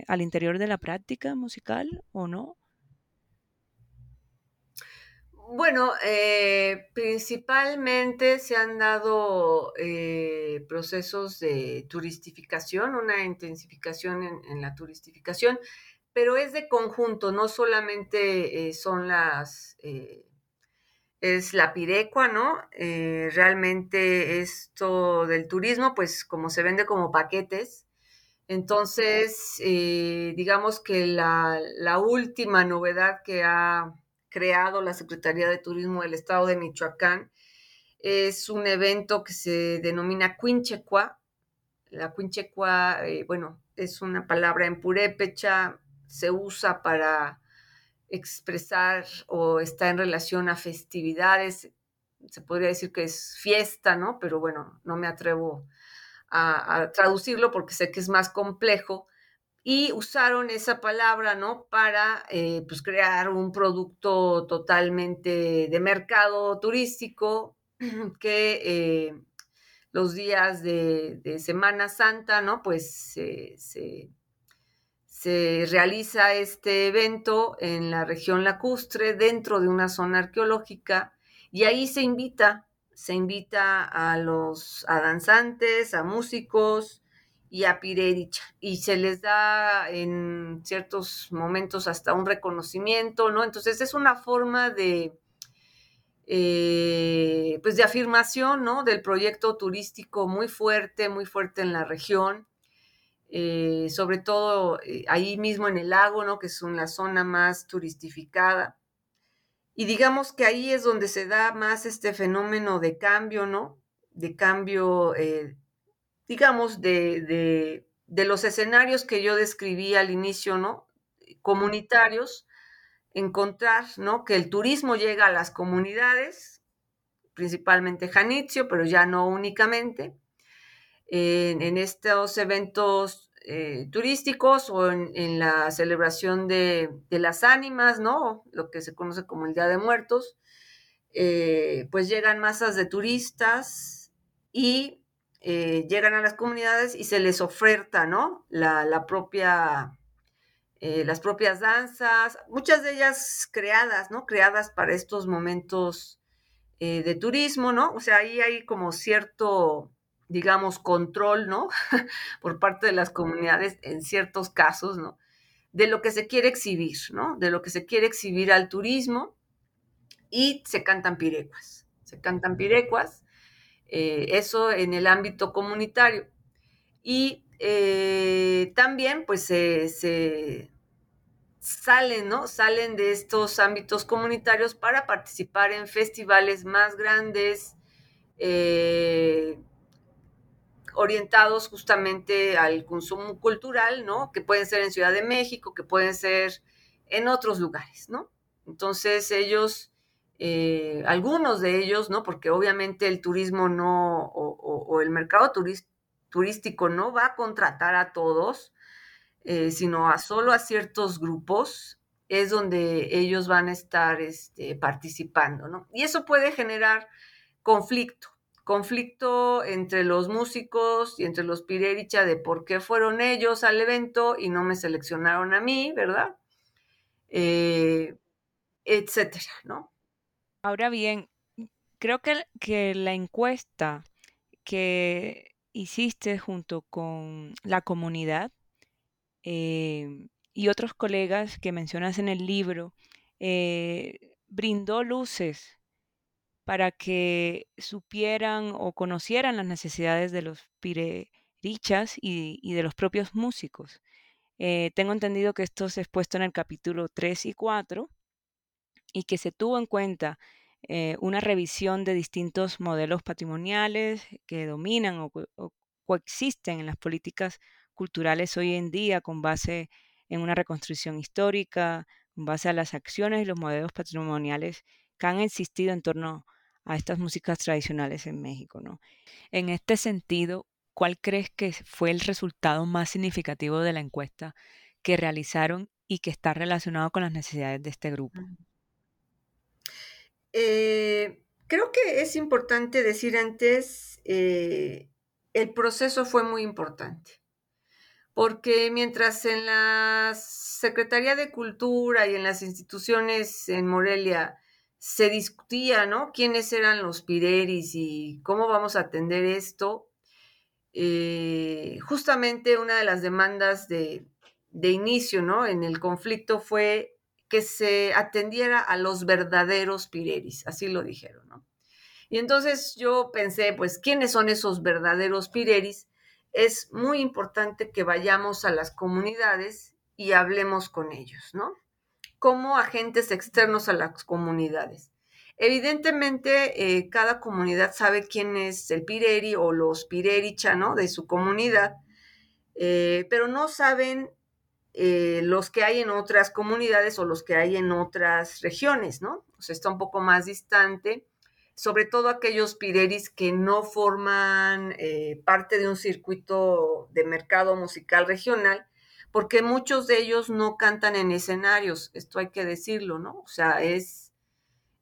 al interior de la práctica musical o no. Bueno, eh, principalmente se han dado eh, procesos de turistificación, una intensificación en, la turistificación, pero es de conjunto, no solamente eh, son las, es la pirecua, ¿no? realmente esto del turismo, pues como se vende como paquetes, entonces digamos que la, la última novedad que ha creado la Secretaría de Turismo del Estado de Michoacán. Es un evento que se denomina Quinchecua. La Quinchecua, eh, bueno, es una palabra en purépecha, se usa para expresar o está en relación a festividades. Se podría decir que es fiesta, ¿no? Pero bueno, no me atrevo a, traducirlo porque sé que es más complejo y usaron esa palabra, ¿no? Para eh, pues crear un producto totalmente de mercado turístico que eh, los días de, Semana Santa, ¿no? Pues se, realiza este evento en la región lacustre dentro de una zona arqueológica y ahí se invita, se invita a los a danzantes, a músicos, y a Pirerich. Y se les da en ciertos momentos hasta un reconocimiento, ¿no? Entonces es una forma de, eh, pues de afirmación, ¿no? Del proyecto turístico muy fuerte, muy fuerte en la región. Eh, sobre todo eh, ahí mismo en el lago, ¿no? Que es una zona más turistificada. Y digamos que ahí es donde se da más este fenómeno de cambio, ¿no? De cambio digamos, de, los escenarios que yo describí al inicio, ¿no? Comunitarios, encontrar, ¿no? Que el turismo llega a las comunidades, principalmente Janitzio, pero ya no únicamente, en, estos eventos eh, turísticos o en, la celebración de, las ánimas, ¿no? Lo que se conoce como el Día de Muertos, eh, pues llegan masas de turistas y eh, llegan a las comunidades y se les oferta, ¿no? La, propia, las propias danzas, muchas de ellas creadas, ¿no? Creadas para estos momentos de turismo, ¿no? O sea, ahí hay como cierto, digamos, control, ¿no? Por parte de las comunidades en ciertos casos, ¿no? De lo que se quiere exhibir, ¿no? De lo que se quiere exhibir al turismo y se cantan pirecuas. Se cantan pirecuas eh, eso en el ámbito comunitario. Y eh, también pues se salen, ¿no? Salen de estos ámbitos comunitarios para participar en festivales más grandes, eh, orientados justamente al consumo cultural, ¿no? Que pueden ser en Ciudad de México, que pueden ser en otros lugares, ¿no? Entonces ellos eh, algunos de ellos, ¿no? Porque obviamente el turismo no, o, el mercado turístico no va a contratar a todos, eh, sino a solo a ciertos grupos, es donde ellos van a estar este, participando, ¿no? Y eso puede generar conflicto, conflicto entre los músicos y entre los Pirericha de por qué fueron ellos al evento y no me seleccionaron a mí, ¿verdad? Eh, etcétera, ¿no? Ahora bien, creo que, que la encuesta que hiciste junto con la comunidad eh, y otros colegas que mencionas en el libro eh, brindó luces para que supieran o conocieran las necesidades de los pirerichas y, de los propios músicos. Eh, tengo entendido que esto se ha expuesto en el capítulo 3 y 4 y que se tuvo en cuenta eh, una revisión de distintos modelos patrimoniales que dominan o, o, coexisten en las políticas culturales hoy en día con base en una reconstrucción histórica, con base a las acciones y los modelos patrimoniales que han existido en torno a estas músicas tradicionales en México. ¿no? En este sentido, ¿cuál crees que fue el resultado más significativo de la encuesta que realizaron y que está relacionado con las necesidades de este grupo? Eh, creo que es importante decir antes, eh, el proceso fue muy importante, porque mientras en la Secretaría de Cultura y en las instituciones en Morelia se discutía, ¿no? ¿Quiénes eran los pireris y cómo vamos a atender esto? Eh, justamente una de las demandas de, inicio, ¿no? En el conflicto fue que se atendiera a los verdaderos pireris, así lo dijeron, ¿no? Y entonces yo pensé, pues, ¿quiénes son esos verdaderos pireris? Es muy importante que vayamos a las comunidades y hablemos con ellos, ¿no? Como agentes externos a las comunidades. Evidentemente, eh, cada comunidad sabe quién es el Pireri o los Pirericha, ¿no? De su comunidad, eh, pero no saben eh, los que hay en otras comunidades o los que hay en otras regiones, ¿no? O sea, está un poco más distante, sobre todo aquellos Pireris que no forman parte de un circuito de mercado musical regional, porque muchos de ellos no cantan en escenarios, esto hay que decirlo, ¿no? O sea, es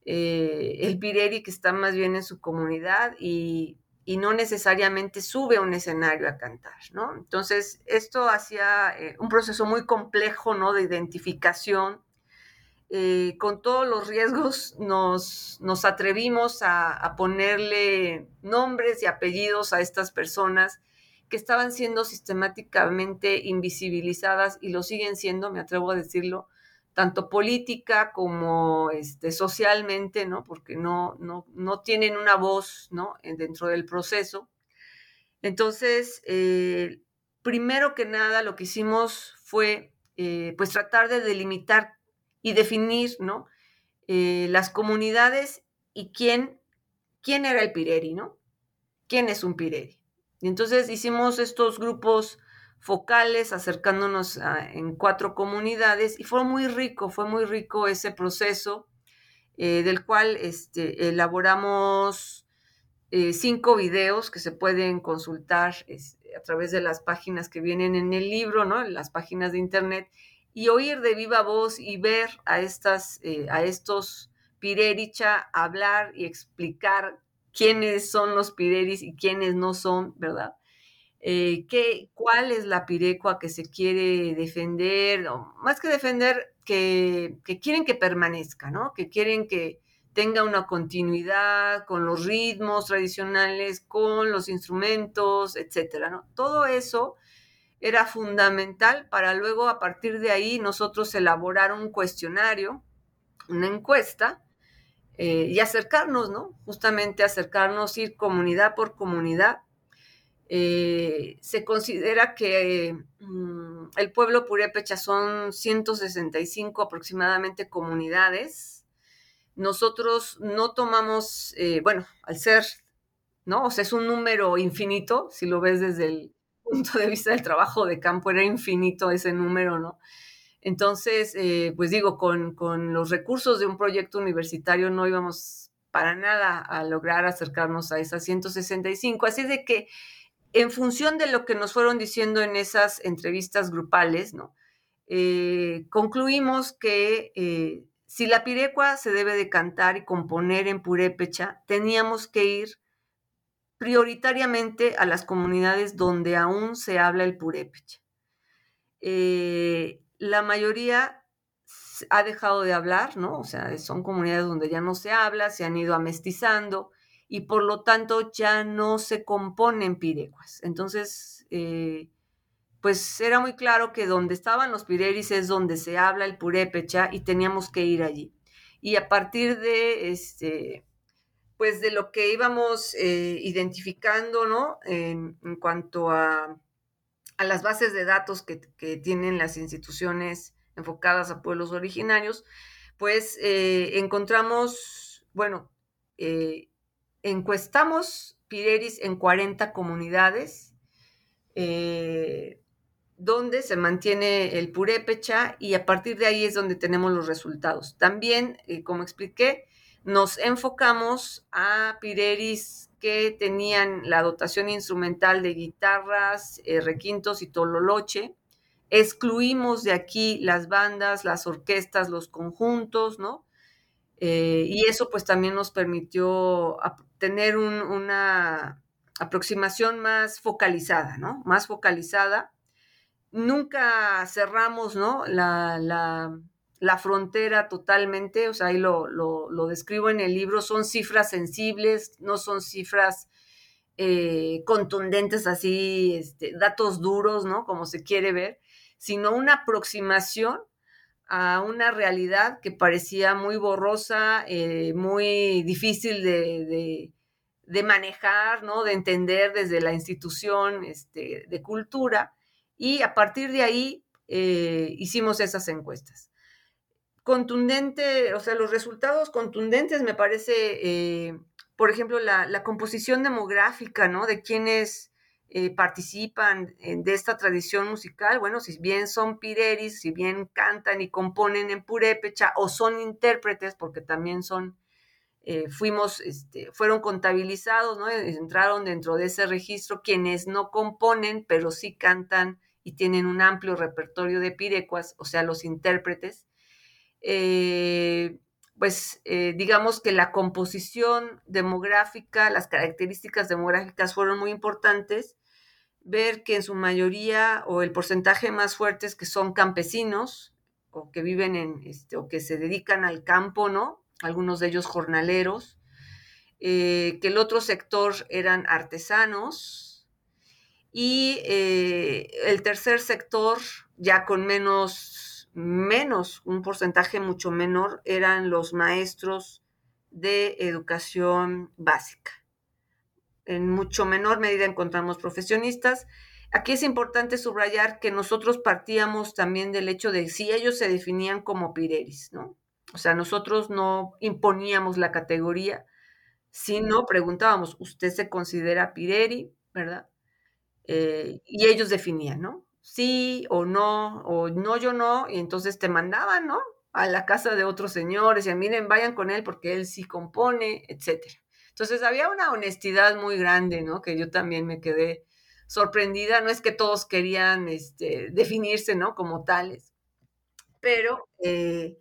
eh, el Pireri que está más bien en su comunidad y, no necesariamente sube a un escenario a cantar, ¿no? Entonces, esto hacía eh, un proceso muy complejo, ¿no? De identificación. Eh, con todos los riesgos nos, nos atrevimos a, a ponerle nombres y apellidos a estas personas que estaban siendo sistemáticamente invisibilizadas y lo siguen siendo, me atrevo a decirlo, tanto política como este, socialmente, ¿no? Porque no, no, no tienen una voz, ¿no? Dentro del proceso. Entonces, eh, primero que nada, lo que hicimos fue, eh, pues, tratar de delimitar y definir, ¿no? Eh, las comunidades y quién, quién era el Pireri, ¿no? ¿Quién es un Pireri? Y entonces hicimos estos grupos focales acercándonos en cuatro comunidades y fue muy rico, fue muy rico ese proceso eh, del cual este, elaboramos eh, cinco videos que se pueden consultar a través de las páginas que vienen en el libro, ¿no? En las páginas de internet y oír de viva voz y ver a, estas, eh, a estos Pirericha hablar y explicar quiénes son los pireris y quiénes no son, ¿verdad? Eh, ¿qué, ¿Cuál es la pirecua que se quiere defender? Más que defender, que, quieren que permanezca, ¿no? Que quieren que tenga una continuidad con los ritmos tradicionales, con los instrumentos, etcétera. Todo eso era fundamental para luego a partir de ahí nosotros elaborar un cuestionario, una encuesta, eh, y acercarnos, ¿no? Justamente acercarnos, ir comunidad por comunidad. Eh, se considera que mm, el pueblo purépecha son 165 aproximadamente comunidades. Nosotros no tomamos, eh, bueno, al ser, ¿no? O sea, es un número infinito, si lo ves desde el punto de vista del trabajo de campo, era infinito ese número, ¿no? Entonces, eh, pues digo, con, los recursos de un proyecto universitario no íbamos para nada a lograr acercarnos a esas 165. Así de que, en función de lo que nos fueron diciendo en esas entrevistas grupales, ¿no? Eh, concluimos que eh, si la pirecua se debe de cantar y componer en purépecha, teníamos que ir prioritariamente a las comunidades donde aún se habla el purépecha. La mayoría ha dejado de hablar, ¿no? O sea, son comunidades donde ya no se habla, se han ido amestizando y por lo tanto ya no se componen pirecuas. Entonces, eh, pues era muy claro que donde estaban los pireris es donde se habla el purépecha y teníamos que ir allí. Y a partir de este, pues de lo que íbamos eh, identificando, ¿no? En, cuanto a, a, las bases de datos que, tienen las instituciones enfocadas a pueblos originarios, pues eh, encontramos, bueno, eh, encuestamos Pireris en 40 comunidades, donde se mantiene el purépecha y a partir de ahí es donde tenemos los resultados. También, como expliqué, nos enfocamos a Pireris que tenían la dotación instrumental de guitarras, eh, requintos y tololoche. Excluimos de aquí las bandas, las orquestas, los conjuntos, ¿no? Eh, y eso pues también nos permitió tener una aproximación más focalizada, ¿no? Más focalizada. Nunca cerramos, ¿no? la, la frontera totalmente, o sea, ahí lo, lo, describo en el libro, son cifras sensibles, no son cifras eh, contundentes así, este, datos duros, ¿no? Como se quiere ver, sino una aproximación a una realidad que parecía muy borrosa, eh, muy difícil de, de, manejar, ¿no? De entender desde la institución este, de cultura. Y a partir de ahí eh, hicimos esas encuestas contundente, o sea, los resultados contundentes me parece, eh, por ejemplo, la, composición demográfica, ¿no? De quienes eh, participan de esta tradición musical, bueno, si bien son pireris, si bien cantan y componen en purépecha o son intérpretes, porque también son, eh, fuimos, este, fueron contabilizados, ¿no? Entraron dentro de ese registro quienes no componen, pero sí cantan y tienen un amplio repertorio de pirecuas, o sea, los intérpretes. Eh, pues eh, digamos que la composición demográfica, las características demográficas fueron muy importantes. Ver que en su mayoría o el porcentaje más fuerte es que son campesinos o que viven en, este, o que se dedican al campo, ¿no? Algunos de ellos jornaleros. Eh, que el otro sector eran artesanos. Y el tercer sector, ya con menos menos, un porcentaje mucho menor, eran los maestros de educación básica. En mucho menor medida encontramos profesionistas. Aquí es importante subrayar que nosotros partíamos también del hecho de si ellos se definían como pireris, ¿no? O sea, nosotros no imponíamos la categoría, sino preguntábamos, ¿usted se considera pireri, verdad? Eh, y ellos definían, ¿no? Sí o no, o no, yo no, y entonces te mandaban, ¿no? A la casa de otros señores, y miren, vayan con él porque él sí compone, etcétera. Entonces había una honestidad muy grande, ¿no? Que yo también me quedé sorprendida. No es que todos querían este, definirse, ¿no? Como tales, pero eh,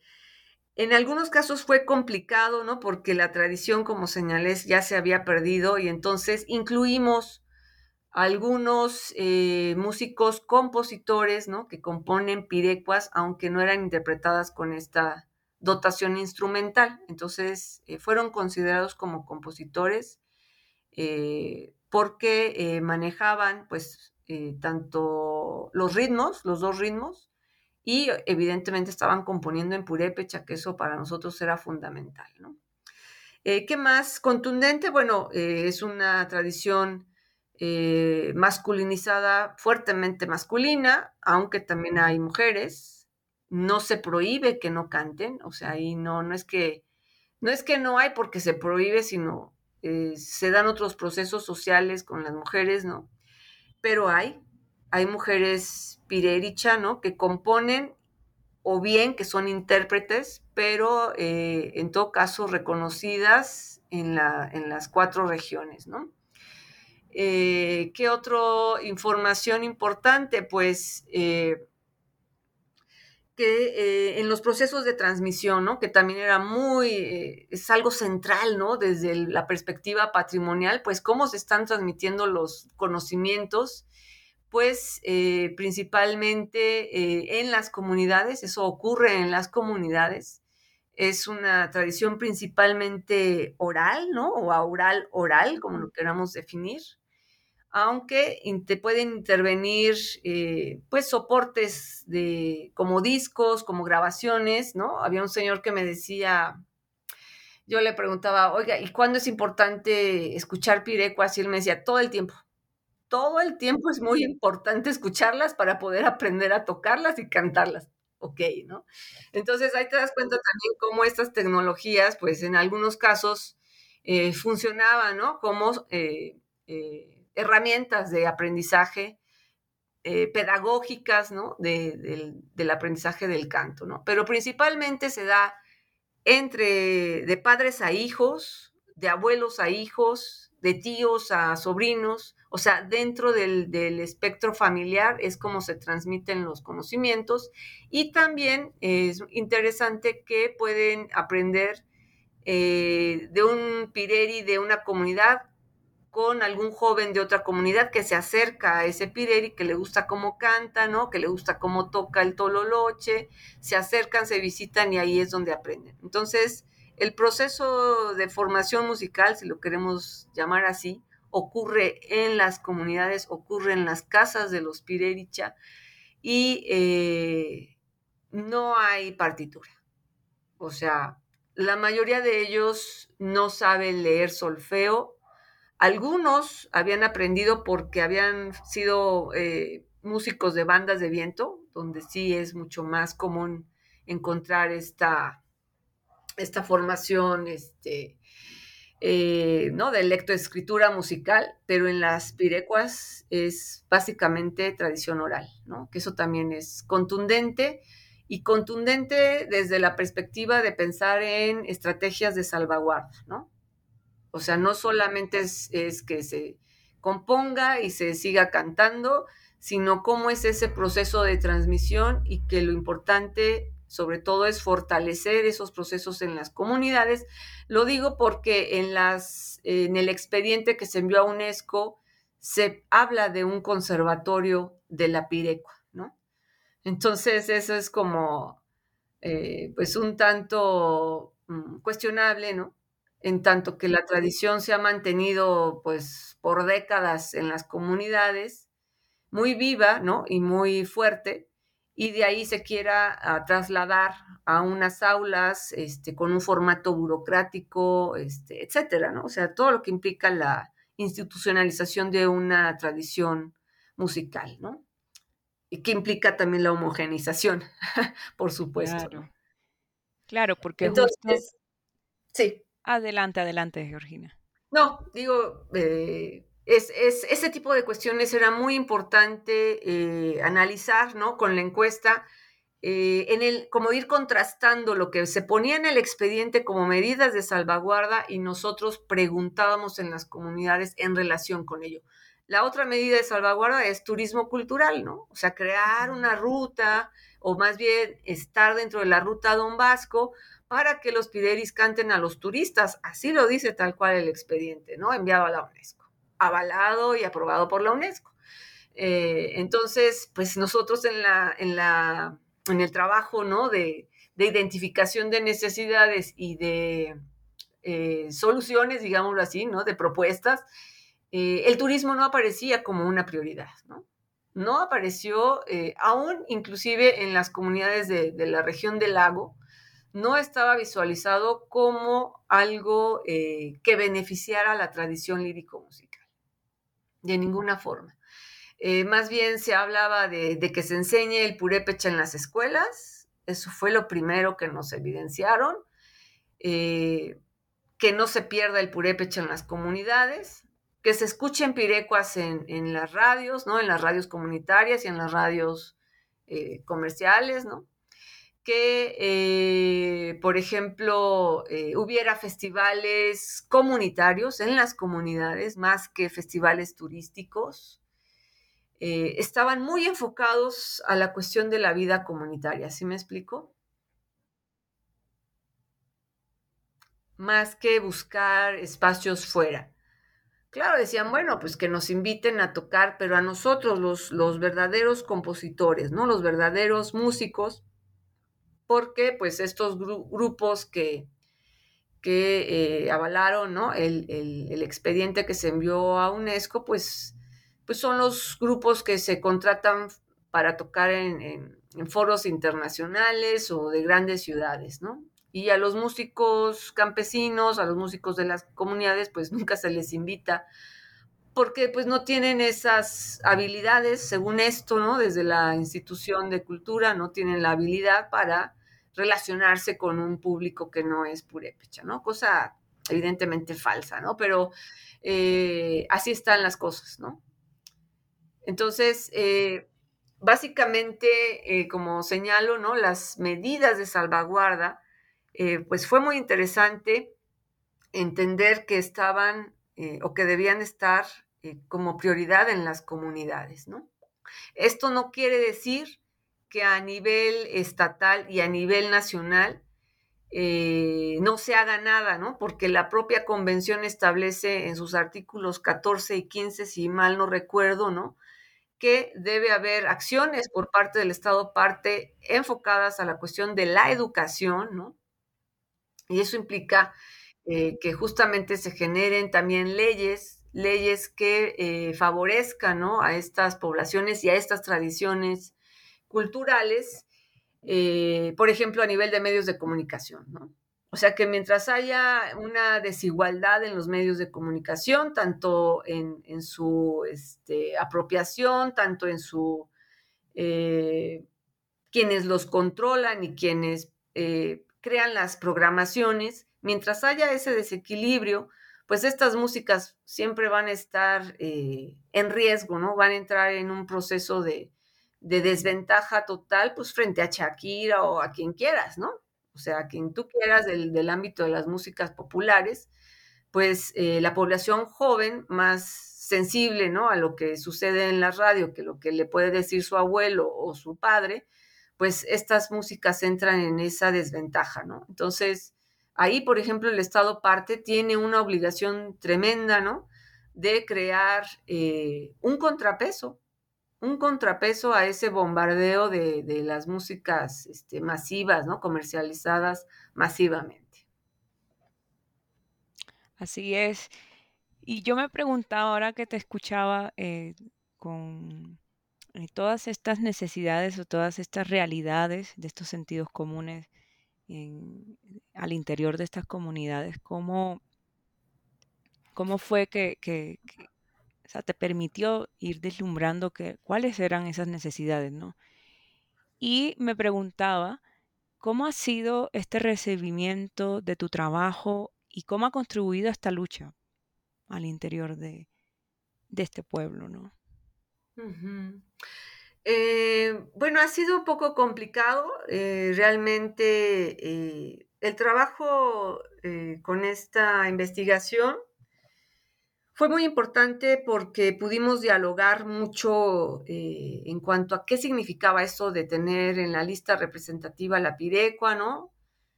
en algunos casos fue complicado, ¿no? Porque la tradición, como señalé, ya se había perdido y entonces incluimos algunos eh, músicos compositores, ¿no? Que componen pirecuas, aunque no eran interpretadas con esta dotación instrumental. Entonces, eh, fueron considerados como compositores eh, porque manejaban, pues, tanto los ritmos, los dos ritmos, y evidentemente estaban componiendo en purépecha, que eso para nosotros era fundamental. ¿Qué más? Contundente, bueno, es una tradición eh, masculinizada, fuertemente masculina, aunque también hay mujeres. No se prohíbe que no canten, o sea, ahí no, no es que no es que no hay porque se prohíbe, sino eh, se dan otros procesos sociales con las mujeres, ¿no? Pero hay, hay mujeres pirericha, ¿no? Que componen o bien que son intérpretes, pero eh, en todo caso reconocidas en, la, en las cuatro regiones, ¿no? Eh, ¿Qué otra información importante? Pues eh, que en los procesos de transmisión, ¿no? Que también era muy, es algo central, ¿no? Desde la perspectiva patrimonial, pues cómo se están transmitiendo los conocimientos pues eh, principalmente eh, en las comunidades, eso ocurre en las comunidades, es una tradición principalmente oral, ¿no? O oral oral, como lo queramos definir, aunque te pueden intervenir eh, pues soportes de, como discos, como grabaciones, ¿no? Había un señor que me decía, yo le preguntaba, oiga, ¿y cuándo es importante escuchar pirecuas? Y él me decía, todo el tiempo todo el tiempo es muy importante escucharlas para poder aprender a tocarlas y cantarlas. Ok, ¿no? Entonces ahí te das cuenta también cómo estas tecnologías, pues en algunos casos eh, funcionaban, ¿no? Como eh, herramientas de aprendizaje pedagógicas, ¿no? del, del aprendizaje del canto, ¿no? Pero principalmente se da entre de padres a hijos, de abuelos a hijos, de tíos a sobrinos, o sea, dentro del, espectro familiar es como se transmiten los conocimientos y también es interesante que pueden aprender eh, de un pireri de una comunidad con algún joven de otra comunidad que se acerca a ese pireri, que le gusta cómo canta, ¿no? Que le gusta cómo toca el tololoche, se acercan, se visitan y ahí es donde aprenden. Entonces, el proceso de formación musical, si lo queremos llamar así, ocurre en las comunidades, ocurre en las casas de los Pirericha y eh, no hay partitura. O sea, la mayoría de ellos no saben leer solfeo. Algunos habían aprendido porque habían sido eh, músicos de bandas de viento, donde sí es mucho más común encontrar esta, esta formación este, eh, ¿no? de lectoescritura musical, pero en las pirecuas es básicamente tradición oral, ¿no? que eso también es contundente y contundente desde la perspectiva de pensar en estrategias de salvaguarda, ¿no? O sea, no solamente es, que se componga y se siga cantando, sino cómo es ese proceso de transmisión y que lo importante sobre todo es fortalecer esos procesos en las comunidades. Lo digo porque en, las, en el expediente que se envió a UNESCO se habla de un conservatorio de la Pirecua, ¿no? Entonces eso es como, eh, pues un tanto mm, cuestionable, ¿no? En tanto que la tradición se ha mantenido, pues, por décadas en las comunidades, muy viva, ¿no? Y muy fuerte, y de ahí se quiera ah, trasladar a unas aulas este, con un formato burocrático, este, etcétera, ¿no? O sea, todo lo que implica la institucionalización de una tradición musical, ¿no? Y que implica también la homogenización, por supuesto. Claro, claro porque Entonces, sí. Adelante, adelante, Georgina. No, digo, eh, es, ese tipo de cuestiones era muy importante eh, analizar, ¿no? Con la encuesta, eh, en el, como ir contrastando lo que se ponía en el expediente como medidas de salvaguarda y nosotros preguntábamos en las comunidades en relación con ello. La otra medida de salvaguarda es turismo cultural, ¿no? O sea, crear una ruta o más bien estar dentro de la ruta Don Vasco para que los pideris canten a los turistas. Así lo dice tal cual el expediente, ¿no? Enviado a la UNESCO avalado y aprobado por la UNESCO. Eh, entonces, pues nosotros en, la, en, la, en el trabajo ¿no? de, identificación de necesidades y de eh, soluciones, digámoslo así, ¿no? de propuestas, eh, el turismo no aparecía como una prioridad, ¿no? No apareció, aún inclusive en las comunidades de, de, la región del lago, no estaba visualizado como algo que beneficiara la tradición lírico-musical de ninguna forma. Eh, más bien se hablaba de, que se enseñe el purépecha en las escuelas, eso fue lo primero que nos evidenciaron, eh, que no se pierda el purépecha en las comunidades, que se escuchen pirecuas en, en, las radios, ¿no? En las radios comunitarias y en las radios eh, comerciales, ¿no? Que, eh, por ejemplo, eh, hubiera festivales comunitarios en las comunidades más que festivales turísticos. eh, estaban muy enfocados a la cuestión de la vida comunitaria, ¿sí me explico? Más que buscar espacios fuera. Claro, decían, bueno, pues que nos inviten a tocar, pero a nosotros, los, los verdaderos compositores, ¿no? Los verdaderos músicos, porque pues estos grupos que, que eh, avalaron, ¿no? El, el, expediente que se envió a UNESCO, pues, pues son los grupos que se contratan para tocar en, en, foros internacionales o de grandes ciudades, ¿no? Y a los músicos campesinos, a los músicos de las comunidades, pues nunca se les invita porque pues no tienen esas habilidades, según esto, ¿no? Desde la institución de cultura no tienen la habilidad para relacionarse con un público que no es purépecha, ¿no? Cosa evidentemente falsa, ¿no? Pero eh, así están las cosas, ¿no? Entonces, eh, básicamente, eh, como señalo, ¿no? Las medidas de salvaguarda pues fue muy interesante entender que estaban o que debían estar como prioridad en las comunidades, ¿no? Esto no quiere decir que a nivel estatal y a nivel nacional no se haga nada, ¿no? Porque la propia convención establece en sus artículos 14 y 15, si mal no recuerdo, ¿no? que debe haber acciones por parte del Estado parte enfocadas a la cuestión de la educación, ¿no? Y eso implica eh, que justamente se generen también leyes, leyes que eh, favorezcan a estas poblaciones y a estas tradiciones culturales, eh, por ejemplo, a nivel de medios de comunicación. O sea que mientras haya una desigualdad en los medios de comunicación, tanto en, su este, apropiación, tanto en su quienes los controlan y quienes crean las programaciones, mientras haya ese desequilibrio, pues estas músicas siempre van a estar eh, en riesgo, ¿no? Van a entrar en un proceso de, desventaja total, pues frente a Shakira o a quien quieras, ¿no? O sea, a quien tú quieras del, ámbito de las músicas populares, pues eh, la población joven más sensible, ¿no? A lo que sucede en la radio, que lo que le puede decir su abuelo o su padre, pues estas músicas entran en esa desventaja, ¿no? Entonces, ahí, por ejemplo, el Estado parte tiene una obligación tremenda, ¿no? De crear eh, un contrapeso, un contrapeso a ese bombardeo de, las músicas este, masivas, ¿no? Comercializadas masivamente. Así es. Y yo me preguntaba ahora que te escuchaba eh, con y todas estas necesidades o todas estas realidades de estos sentidos comunes al interior de estas comunidades, ¿cómo, cómo fue que, te permitió ir deslumbrando que, cuáles eran esas necesidades? ¿no? Y me preguntaba, ¿cómo ha sido este recibimiento de tu trabajo y cómo ha contribuido a esta lucha al interior de, de este pueblo? ¿no? Eh, bueno, ha sido un poco complicado. Eh, realmente eh, el trabajo con esta investigación fue muy importante porque pudimos dialogar mucho en cuanto a qué significaba eso de tener en la lista representativa la pirecua, ¿no?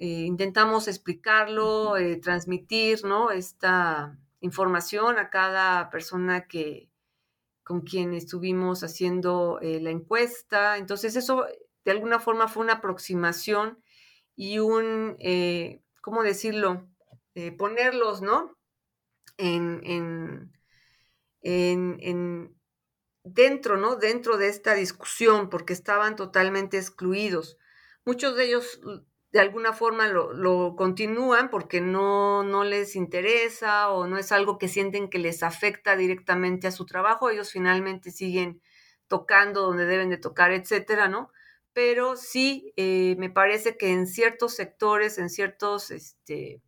intentamos explicarlo, transmitir, ¿no? Esta información a cada persona que, con quien estuvimos haciendo eh, la encuesta. Entonces eso de alguna forma fue una aproximación y un, eh, ¿cómo decirlo? Eh, ponerlos, ¿no? En, en, en, dentro, ¿no? Dentro de esta discusión, porque estaban totalmente excluidos. Muchos de ellos de alguna forma lo, continúan porque no, no, les interesa o no es algo que sienten que les afecta directamente a su trabajo, ellos finalmente siguen tocando donde deben de tocar, etcétera, ¿no? Pero sí, eh, me parece que en ciertos sectores, en ciertos, este,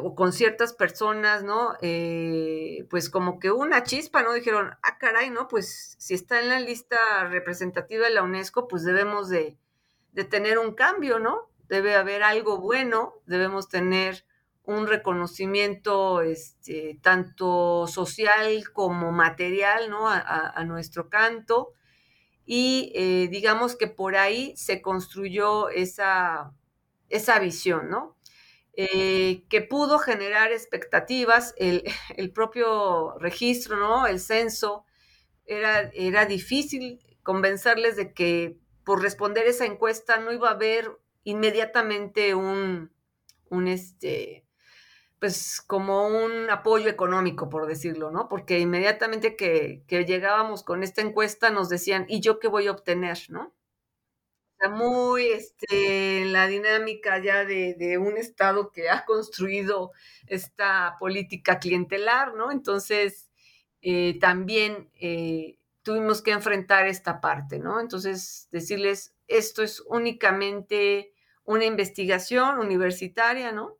o con ciertas personas, ¿no? Eh, pues como que una chispa, ¿no? Dijeron, ah, caray, ¿no? Pues si está en la lista representativa de la UNESCO, pues debemos de, de tener un cambio, ¿no? Debe haber algo bueno, debemos tener un reconocimiento este, tanto social como material ¿no? a, nuestro canto. Y eh, digamos que por ahí se construyó esa, esa visión, ¿no? Eh, que pudo generar expectativas, el, el, propio registro, ¿no? El censo, era, era difícil convencerles de que por responder esa encuesta no iba a haber inmediatamente un, un este, pues como un apoyo económico, por decirlo, ¿no? Porque inmediatamente que, que llegábamos con esta encuesta nos decían, ¿y yo qué voy a obtener, ¿no? Muy este, la dinámica ya de, un Estado que ha construido esta política clientelar, ¿no? Entonces, eh, también eh, tuvimos que enfrentar esta parte, ¿no? Entonces, decirles, esto es únicamente una investigación universitaria, ¿no?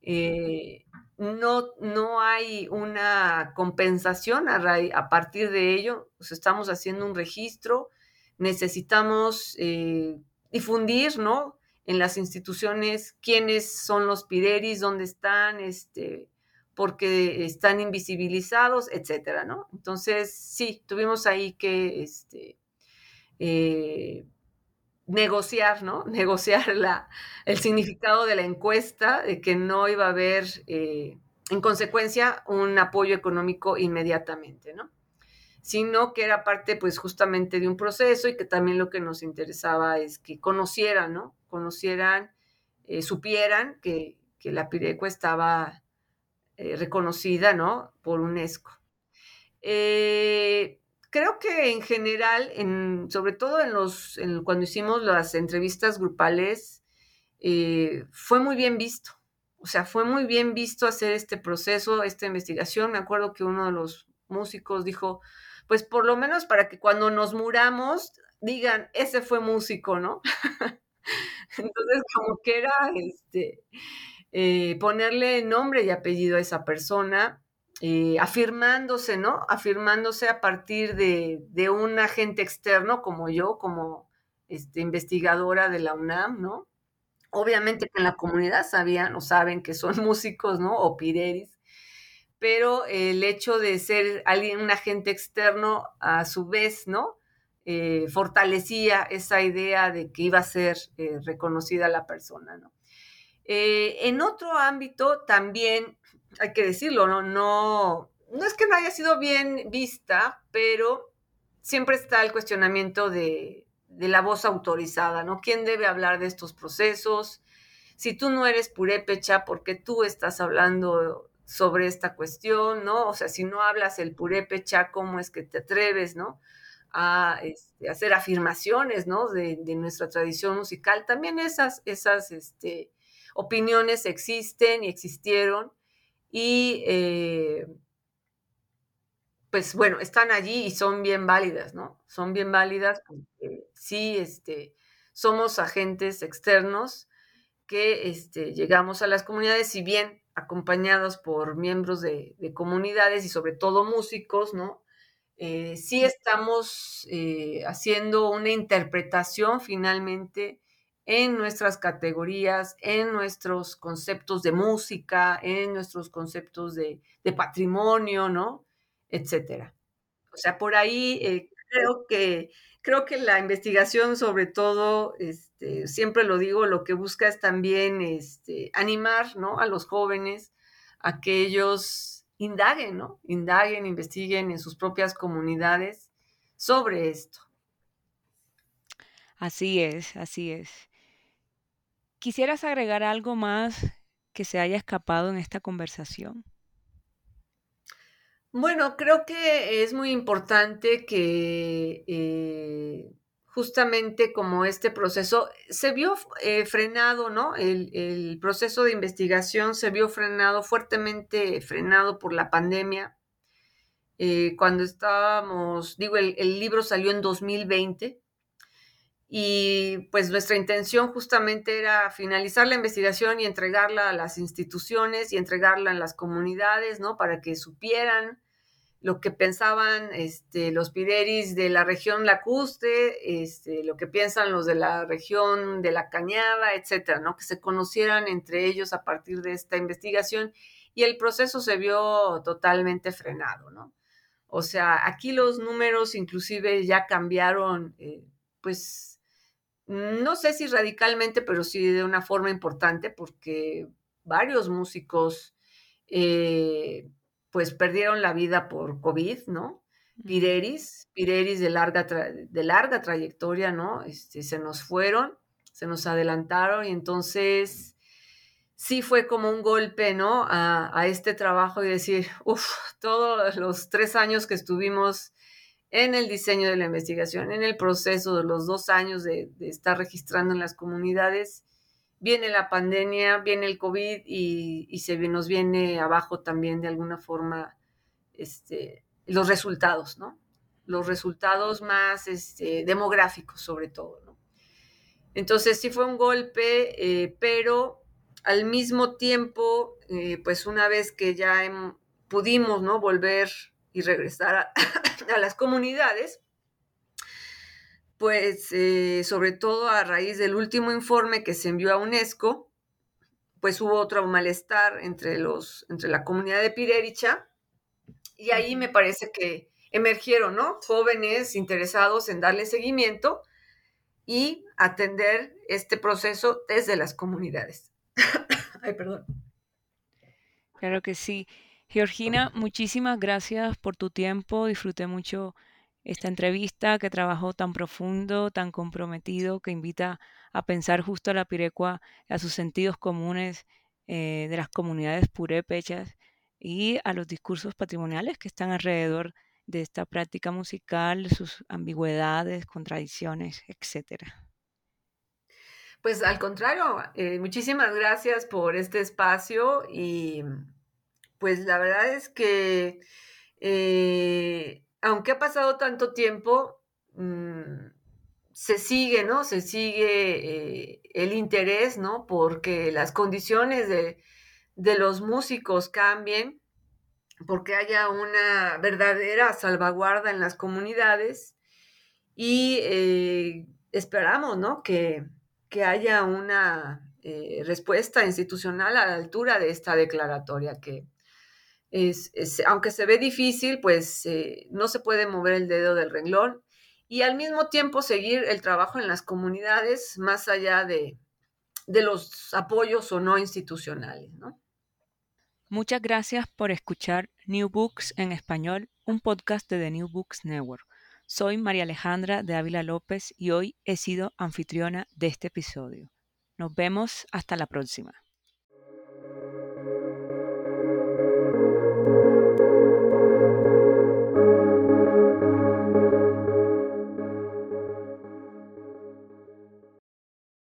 Eh, no, no hay una compensación a, a partir de ello, pues estamos haciendo un registro, necesitamos eh, difundir, ¿no? En las instituciones quiénes son los pideris, dónde están, este, porque están invisibilizados, etcétera, ¿no? Entonces, sí, tuvimos ahí que este, eh, negociar, ¿no? Negociar la, el significado de la encuesta, de que no iba a haber, eh, en consecuencia, un apoyo económico inmediatamente, ¿no? Sino que era parte pues justamente de un proceso y que también lo que nos interesaba es que conocieran, ¿no? Conocieran, eh, supieran que, la Pireco estaba eh, reconocida, ¿no? Por UNESCO. Eh, creo que en general, en, sobre todo en los, cuando hicimos las entrevistas grupales, fue muy bien visto. O sea, fue muy bien visto hacer este proceso, esta investigación. Me acuerdo que uno de los músicos dijo, pues por lo menos para que cuando nos muramos digan, ese fue músico, ¿no? Entonces, como que era este, eh, ponerle nombre y apellido a esa persona, eh, afirmándose, ¿no? Afirmándose a partir de, un agente externo como yo, como este, investigadora de la UNAM, ¿no? Obviamente que en la comunidad sabían o saben que son músicos, ¿no? O pideris, pero el hecho de ser alguien, un agente externo, a su vez, ¿no? Eh, fortalecía esa idea de que iba a ser eh, reconocida la persona, ¿no? Eh, en otro ámbito también, hay que decirlo, ¿no? ¿no? No es que no haya sido bien vista, pero siempre está el cuestionamiento de, de la voz autorizada, ¿no? ¿Quién debe hablar de estos procesos? Si tú no eres purépecha, porque tú estás hablando sobre esta cuestión, ¿no? O sea, si no hablas el purépecha, ¿cómo es que te atreves, ¿no? A este, hacer afirmaciones, ¿no? De, nuestra tradición musical. También esas, esas este, opiniones existen y existieron y eh, pues bueno, están allí y son bien válidas, ¿no? Son bien válidas porque sí, este, somos agentes externos que este, llegamos a las comunidades, si bien acompañados por miembros de, comunidades y sobre todo músicos, ¿no? Eh, sí estamos eh, haciendo una interpretación finalmente en nuestras categorías, en nuestros conceptos de música, en nuestros conceptos de, patrimonio, ¿no? Etcétera. O sea, por ahí eh, creo que creo que la investigación, sobre todo, este, siempre lo digo, lo que busca es también este, animar ¿no? a los jóvenes a que ellos indaguen, ¿no? Indaguen, investiguen en sus propias comunidades sobre esto. Así es, así es. ¿Quisieras agregar algo más que se haya escapado en esta conversación? Bueno, creo que es muy importante que eh, justamente como este proceso se vio eh, frenado, ¿no? El, proceso de investigación se vio frenado, fuertemente frenado por la pandemia. Eh, cuando estábamos, digo, el, el libro salió en 2020 y pues nuestra intención justamente era finalizar la investigación y entregarla a las instituciones y entregarla en las comunidades, ¿no? Para que supieran lo que pensaban este, los pideris de la región lacustre, este, lo que piensan los de la región de la cañada, etcétera, ¿no? Que se conocieran entre ellos a partir de esta investigación y el proceso se vio totalmente frenado, ¿no? O sea, aquí los números inclusive ya cambiaron, eh, pues, no sé si radicalmente, pero sí de una forma importante, porque varios músicos eh, pues perdieron la vida por COVID, ¿no? Pireris, Pireris de larga, de larga trayectoria, ¿no? Este, se nos fueron, se nos adelantaron y entonces sí fue como un golpe, ¿no? A, este trabajo y decir, uff, todos los tres años que estuvimos en el diseño de la investigación, en el proceso de los dos años de, estar registrando en las comunidades, viene la pandemia, viene el COVID y, se nos viene abajo también de alguna forma este, los resultados, ¿no? Los resultados más este, demográficos sobre todo, ¿no? Entonces sí fue un golpe, eh, pero al mismo tiempo, eh, pues una vez que ya pudimos, ¿no? Volver y regresar a las comunidades, pues eh, sobre todo a raíz del último informe que se envió a UNESCO, pues hubo otro malestar entre, los, entre la comunidad de Pirericha y ahí me parece que emergieron, ¿no? Jóvenes interesados en darle seguimiento y atender este proceso desde las comunidades. Ay, perdón. Claro que sí. Georgina, muchísimas gracias por tu tiempo. Disfruté mucho esta entrevista que trabajó tan profundo, tan comprometido, que invita a pensar justo a la pirecua, a sus sentidos comunes eh, de las comunidades purépechas y a los discursos patrimoniales que están alrededor de esta práctica musical, sus ambigüedades, contradicciones, etcétera. Pues al contrario, eh, muchísimas gracias por este espacio y pues la verdad es que eh, aunque ha pasado tanto tiempo, mm, se sigue, ¿no? Se sigue eh, el interés, ¿no? Porque las condiciones de, los músicos cambien, porque haya una verdadera salvaguarda en las comunidades y eh, esperamos, ¿no? Que, haya una respuesta institucional a la altura de esta declaratoria que, aunque se ve difícil, pues eh, no se puede mover el dedo del renglón y al mismo tiempo seguir el trabajo en las comunidades más allá de, los apoyos o no institucionales. Muchas gracias por escuchar New Books en español, un podcast de The New Books Network. Soy María Alejandra de Ávila López y hoy he sido anfitriona de este episodio. Nos vemos hasta la próxima.